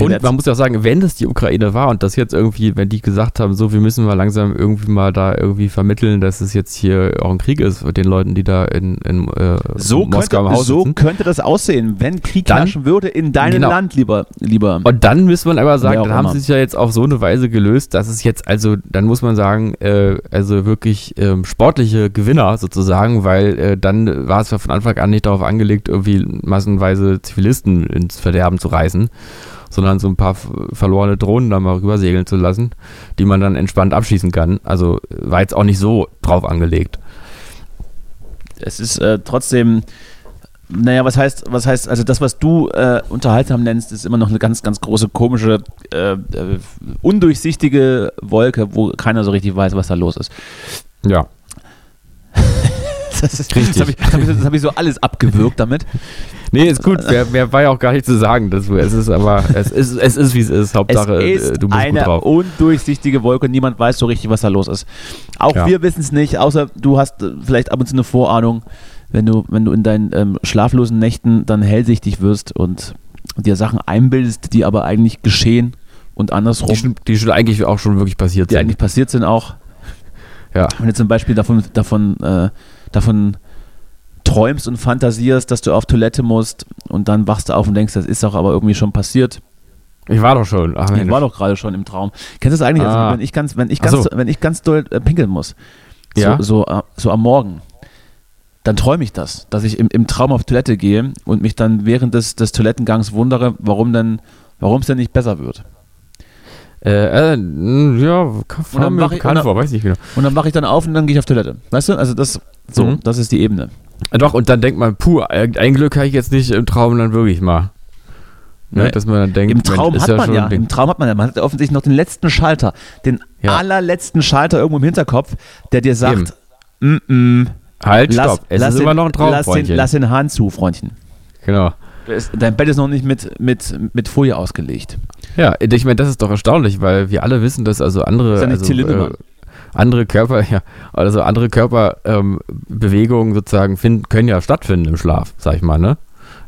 Und man muss ja auch sagen, wenn das die Ukraine war und das jetzt irgendwie, wenn die gesagt haben, so, wir müssen mal langsam irgendwie mal da irgendwie vermitteln, dass es jetzt hier auch ein Krieg ist mit den Leuten, die da in, in äh, So, Moskau im könnte, Haus so sitzen. könnte das aussehen, wenn Krieg Dann- herrschen würde in deinem Genau. Land, lieber. lieber. Und dann muss man aber sagen, dann haben sie sich ja jetzt auf so eine Weise gelöst, dass es jetzt also, dann muss man sagen, äh, also wirklich ähm, sportliche Gewinner sozusagen, weil äh, dann war es ja von Anfang an nicht darauf angelegt, irgendwie massenweise Zivilisten ins Verderben zu reißen, sondern so ein paar verlorene Drohnen da mal rübersegeln zu lassen, die man dann entspannt abschießen kann. Also war jetzt auch nicht so drauf angelegt. es ist äh, trotzdem, naja, was heißt, was heißt, also das, was du äh, unterhaltsam nennst, ist immer noch eine ganz, ganz große, komische, äh, äh, undurchsichtige Wolke, wo keiner so richtig weiß, was da los ist. Ja. Das, ist, Richtig. das habe ich, das hab ich, das hab ich so alles abgewürgt damit. Nee, ist gut. Mehr, mehr war ja auch gar nicht zu sagen dazu. Es ist aber, es ist, es ist wie es ist. Hauptsache, es ist du bist gut eine drauf. undurchsichtige Wolke, niemand weiß so richtig, was da los ist. Auch Ja. wir wissen es nicht, außer du hast äh, vielleicht ab und zu eine Vorahnung, wenn du, wenn du in deinen ähm, schlaflosen Nächten dann hellsichtig wirst und dir Sachen einbildest, die aber eigentlich geschehen und andersrum, Die schon, die schon eigentlich auch schon wirklich passiert die sind. eigentlich passiert sind auch. ja. Wenn du zum Beispiel davon, davon, äh, davon träumst und fantasierst, dass du auf Toilette musst und dann wachst du auf und denkst, das ist doch aber irgendwie schon passiert. Ich war doch schon. Ach, Ich war doch gerade schon im Traum. Kennst du das eigentlich? Ah. Also, wenn ich ganz, wenn ich ganz, so. wenn ich ganz doll äh, pinkeln muss, so, Ja. so, äh, so am Morgen, dann träume ich das, dass ich im, im Traum auf Toilette gehe und mich dann während des, des Toilettengangs wundere, warum denn, warum es denn nicht besser wird. Äh, äh, ja, kam mir bekannt vor, weiß nicht genau. Und dann wache ich dann auf und dann gehe ich auf Toilette. Weißt du? Also das, so, Mhm. das ist die Ebene. Doch, und dann denkt man, puh, ein Glück habe ich jetzt nicht im Traum dann wirklich mal. Ne, dass man dann denkt, Im Traum Mensch, ist hat man schon ja, ein Ding. im Traum hat man ja, man hat offensichtlich noch den letzten Schalter, den Ja. allerletzten Schalter irgendwo im Hinterkopf, der dir sagt, mm -mm, Halt, lass, stopp. Es lass ist den, immer noch ein Traum, lass, den, lass den Hahn zu, Freundchen. Genau. Dein Bett ist noch nicht mit, mit, mit Folie ausgelegt. Ja, ich meine, das ist doch erstaunlich, weil wir alle wissen, dass also andere, Ist ja nicht also, Till Lindemann. äh, andere Körper, ja, also andere Körperbewegungen ähm, sozusagen finden, können ja stattfinden im Schlaf, sag ich mal, ne?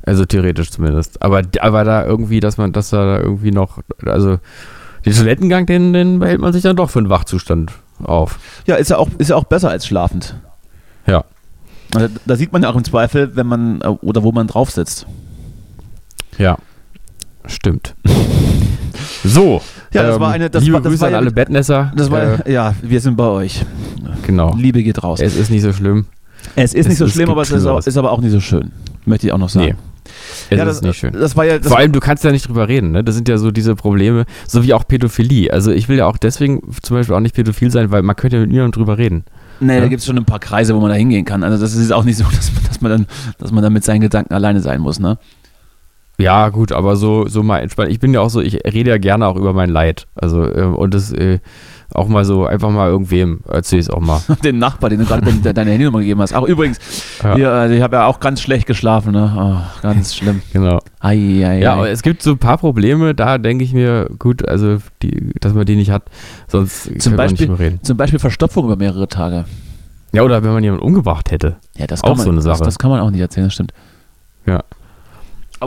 Also theoretisch zumindest. Aber, aber da irgendwie, dass man, dass da irgendwie noch, also den Toilettengang, den, den behält man sich dann doch für einen Wachzustand auf. Ja, ist ja auch, ist ja auch besser als schlafend. Ja. Also, da sieht man ja auch im Zweifel, wenn man äh, oder wo man drauf sitzt. Ja. Stimmt. So. Ja, das war eine- das liebe war- das Grüße war an ja alle Bettnässer. Das war äh, ja, wir sind bei euch. genau. Liebe geht raus. Es ist nicht so schlimm. Es ist es nicht so ist- schlimm, aber es ist, auch, ist aber auch nicht so schön. Möchte ich auch noch sagen. Nee. Es ja, ist das, nicht schön. Das war ja das Vor allem, du kannst ja nicht drüber reden, ne? Das sind ja so diese Probleme, so wie auch Pädophilie. Also ich will ja auch deswegen zum Beispiel auch nicht pädophil sein, weil man könnte ja mit niemandem drüber reden. Nee, Ja. da gibt es schon ein paar Kreise, wo man da hingehen kann. Also das ist auch nicht so, dass, dass, man, dann, dass man dann mit seinen Gedanken alleine sein muss, ne? Ja, gut, aber so, so mal entspannt. Ich bin ja auch so, ich rede ja gerne auch über mein Leid. Also, äh, und das äh, auch mal so, einfach mal irgendwem erzähl ich es auch mal. Den Nachbar, den du gerade de- deine Handynummer gegeben hast. Ach, übrigens, Ja. hier, also ich habe ja auch ganz schlecht geschlafen, ne? Oh, ganz schlimm. Genau. Ei, ei, Ja, ei. aber es gibt so ein paar Probleme, da denke ich mir, gut, also, die, dass man die nicht hat, sonst Zum Beispiel, nicht mehr reden. zum Beispiel Verstopfung über mehrere Tage. Ja, oder wenn man jemanden umgebracht hätte. Ja, das Auch man, so eine Sache. Das, das kann man auch nicht erzählen, das stimmt. Ja.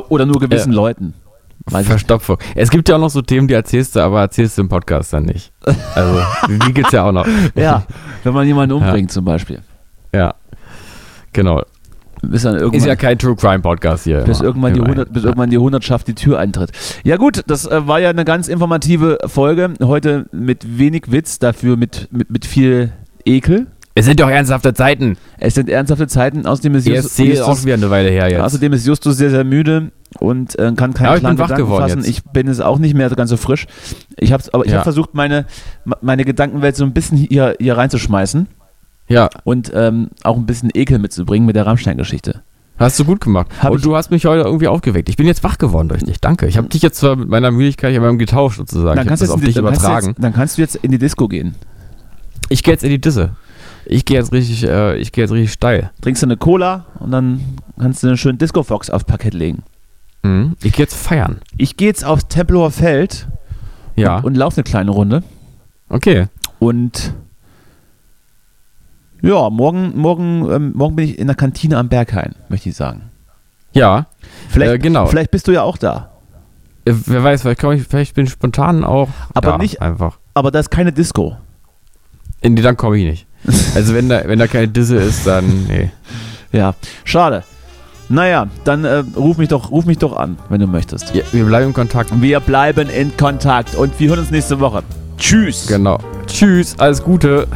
Oder nur gewissen Äh, Leuten. Verstopfung. Es gibt ja auch noch so Themen, die erzählst du, aber erzählst du im Podcast dann nicht. Also, die gibt's ja auch noch. Ja, wenn man jemanden umbringt zum Beispiel. Ja. Genau. Bis dann irgendwann, Ist ja kein True Crime Podcast hier. bis, irgendwann die Immerhin. 100, bis irgendwann die Hundertschaft die Tür eintritt. Ja gut, das äh, war ja eine ganz informative Folge. Heute mit wenig Witz, dafür mit, mit, mit viel Ekel. Es sind doch ernsthafte Zeiten. Es sind ernsthafte Zeiten, außerdem ist Justus, ESC ist auch wieder eine Weile her jetzt. außerdem ist Justus sehr, sehr müde und äh, kann keinen Ja, ich bin wach Gedanken geworden fassen. jetzt. Ich bin es auch nicht mehr ganz so frisch. Ich hab's, aber ich Ja. habe versucht, meine, meine Gedankenwelt so ein bisschen hier, hier reinzuschmeißen ja, und ähm, auch ein bisschen Ekel mitzubringen mit der Rammstein-Geschichte. hast du gut gemacht. Hab Und ich- du hast mich heute irgendwie aufgeweckt. Ich bin jetzt wach geworden durch dich. Danke. Ich habe dich jetzt zwar mit meiner Müdigkeit ich hab getauscht sozusagen. Dann ich habe kannst, das du auf dich in die- dann, kannst du übertragen. jetzt, dann kannst du jetzt in die Disco gehen. Ich gehe jetzt in die Disse. Ich gehe jetzt richtig, äh, ich gehe jetzt richtig steil. Trinkst du eine Cola und dann kannst du einen schönen Disco-Fox aufs Parkett legen. Mhm. Ich gehe jetzt feiern. Ich gehe jetzt aufs Tempelhofer Feld Ja. und, und laufe eine kleine Runde. okay. Und ja, morgen, morgen, ähm, morgen bin ich in der Kantine am Berghain, möchte ich sagen. Ja. Vielleicht, Äh, genau. vielleicht bist du ja auch da. Äh, wer weiß, vielleicht, komm ich, vielleicht bin ich spontan auch. Aber da, nicht- einfach. Aber da ist keine Disco. In die dann komme ich nicht. Also wenn da, wenn da keine Disse ist, dann nee. Ja, schade. Naja, dann äh, ruf, mich doch, ruf mich doch an, wenn du möchtest. Ja, wir bleiben in Kontakt. Wir bleiben in Kontakt und wir hören uns nächste Woche. Tschüss. Genau. Tschüss, alles Gute.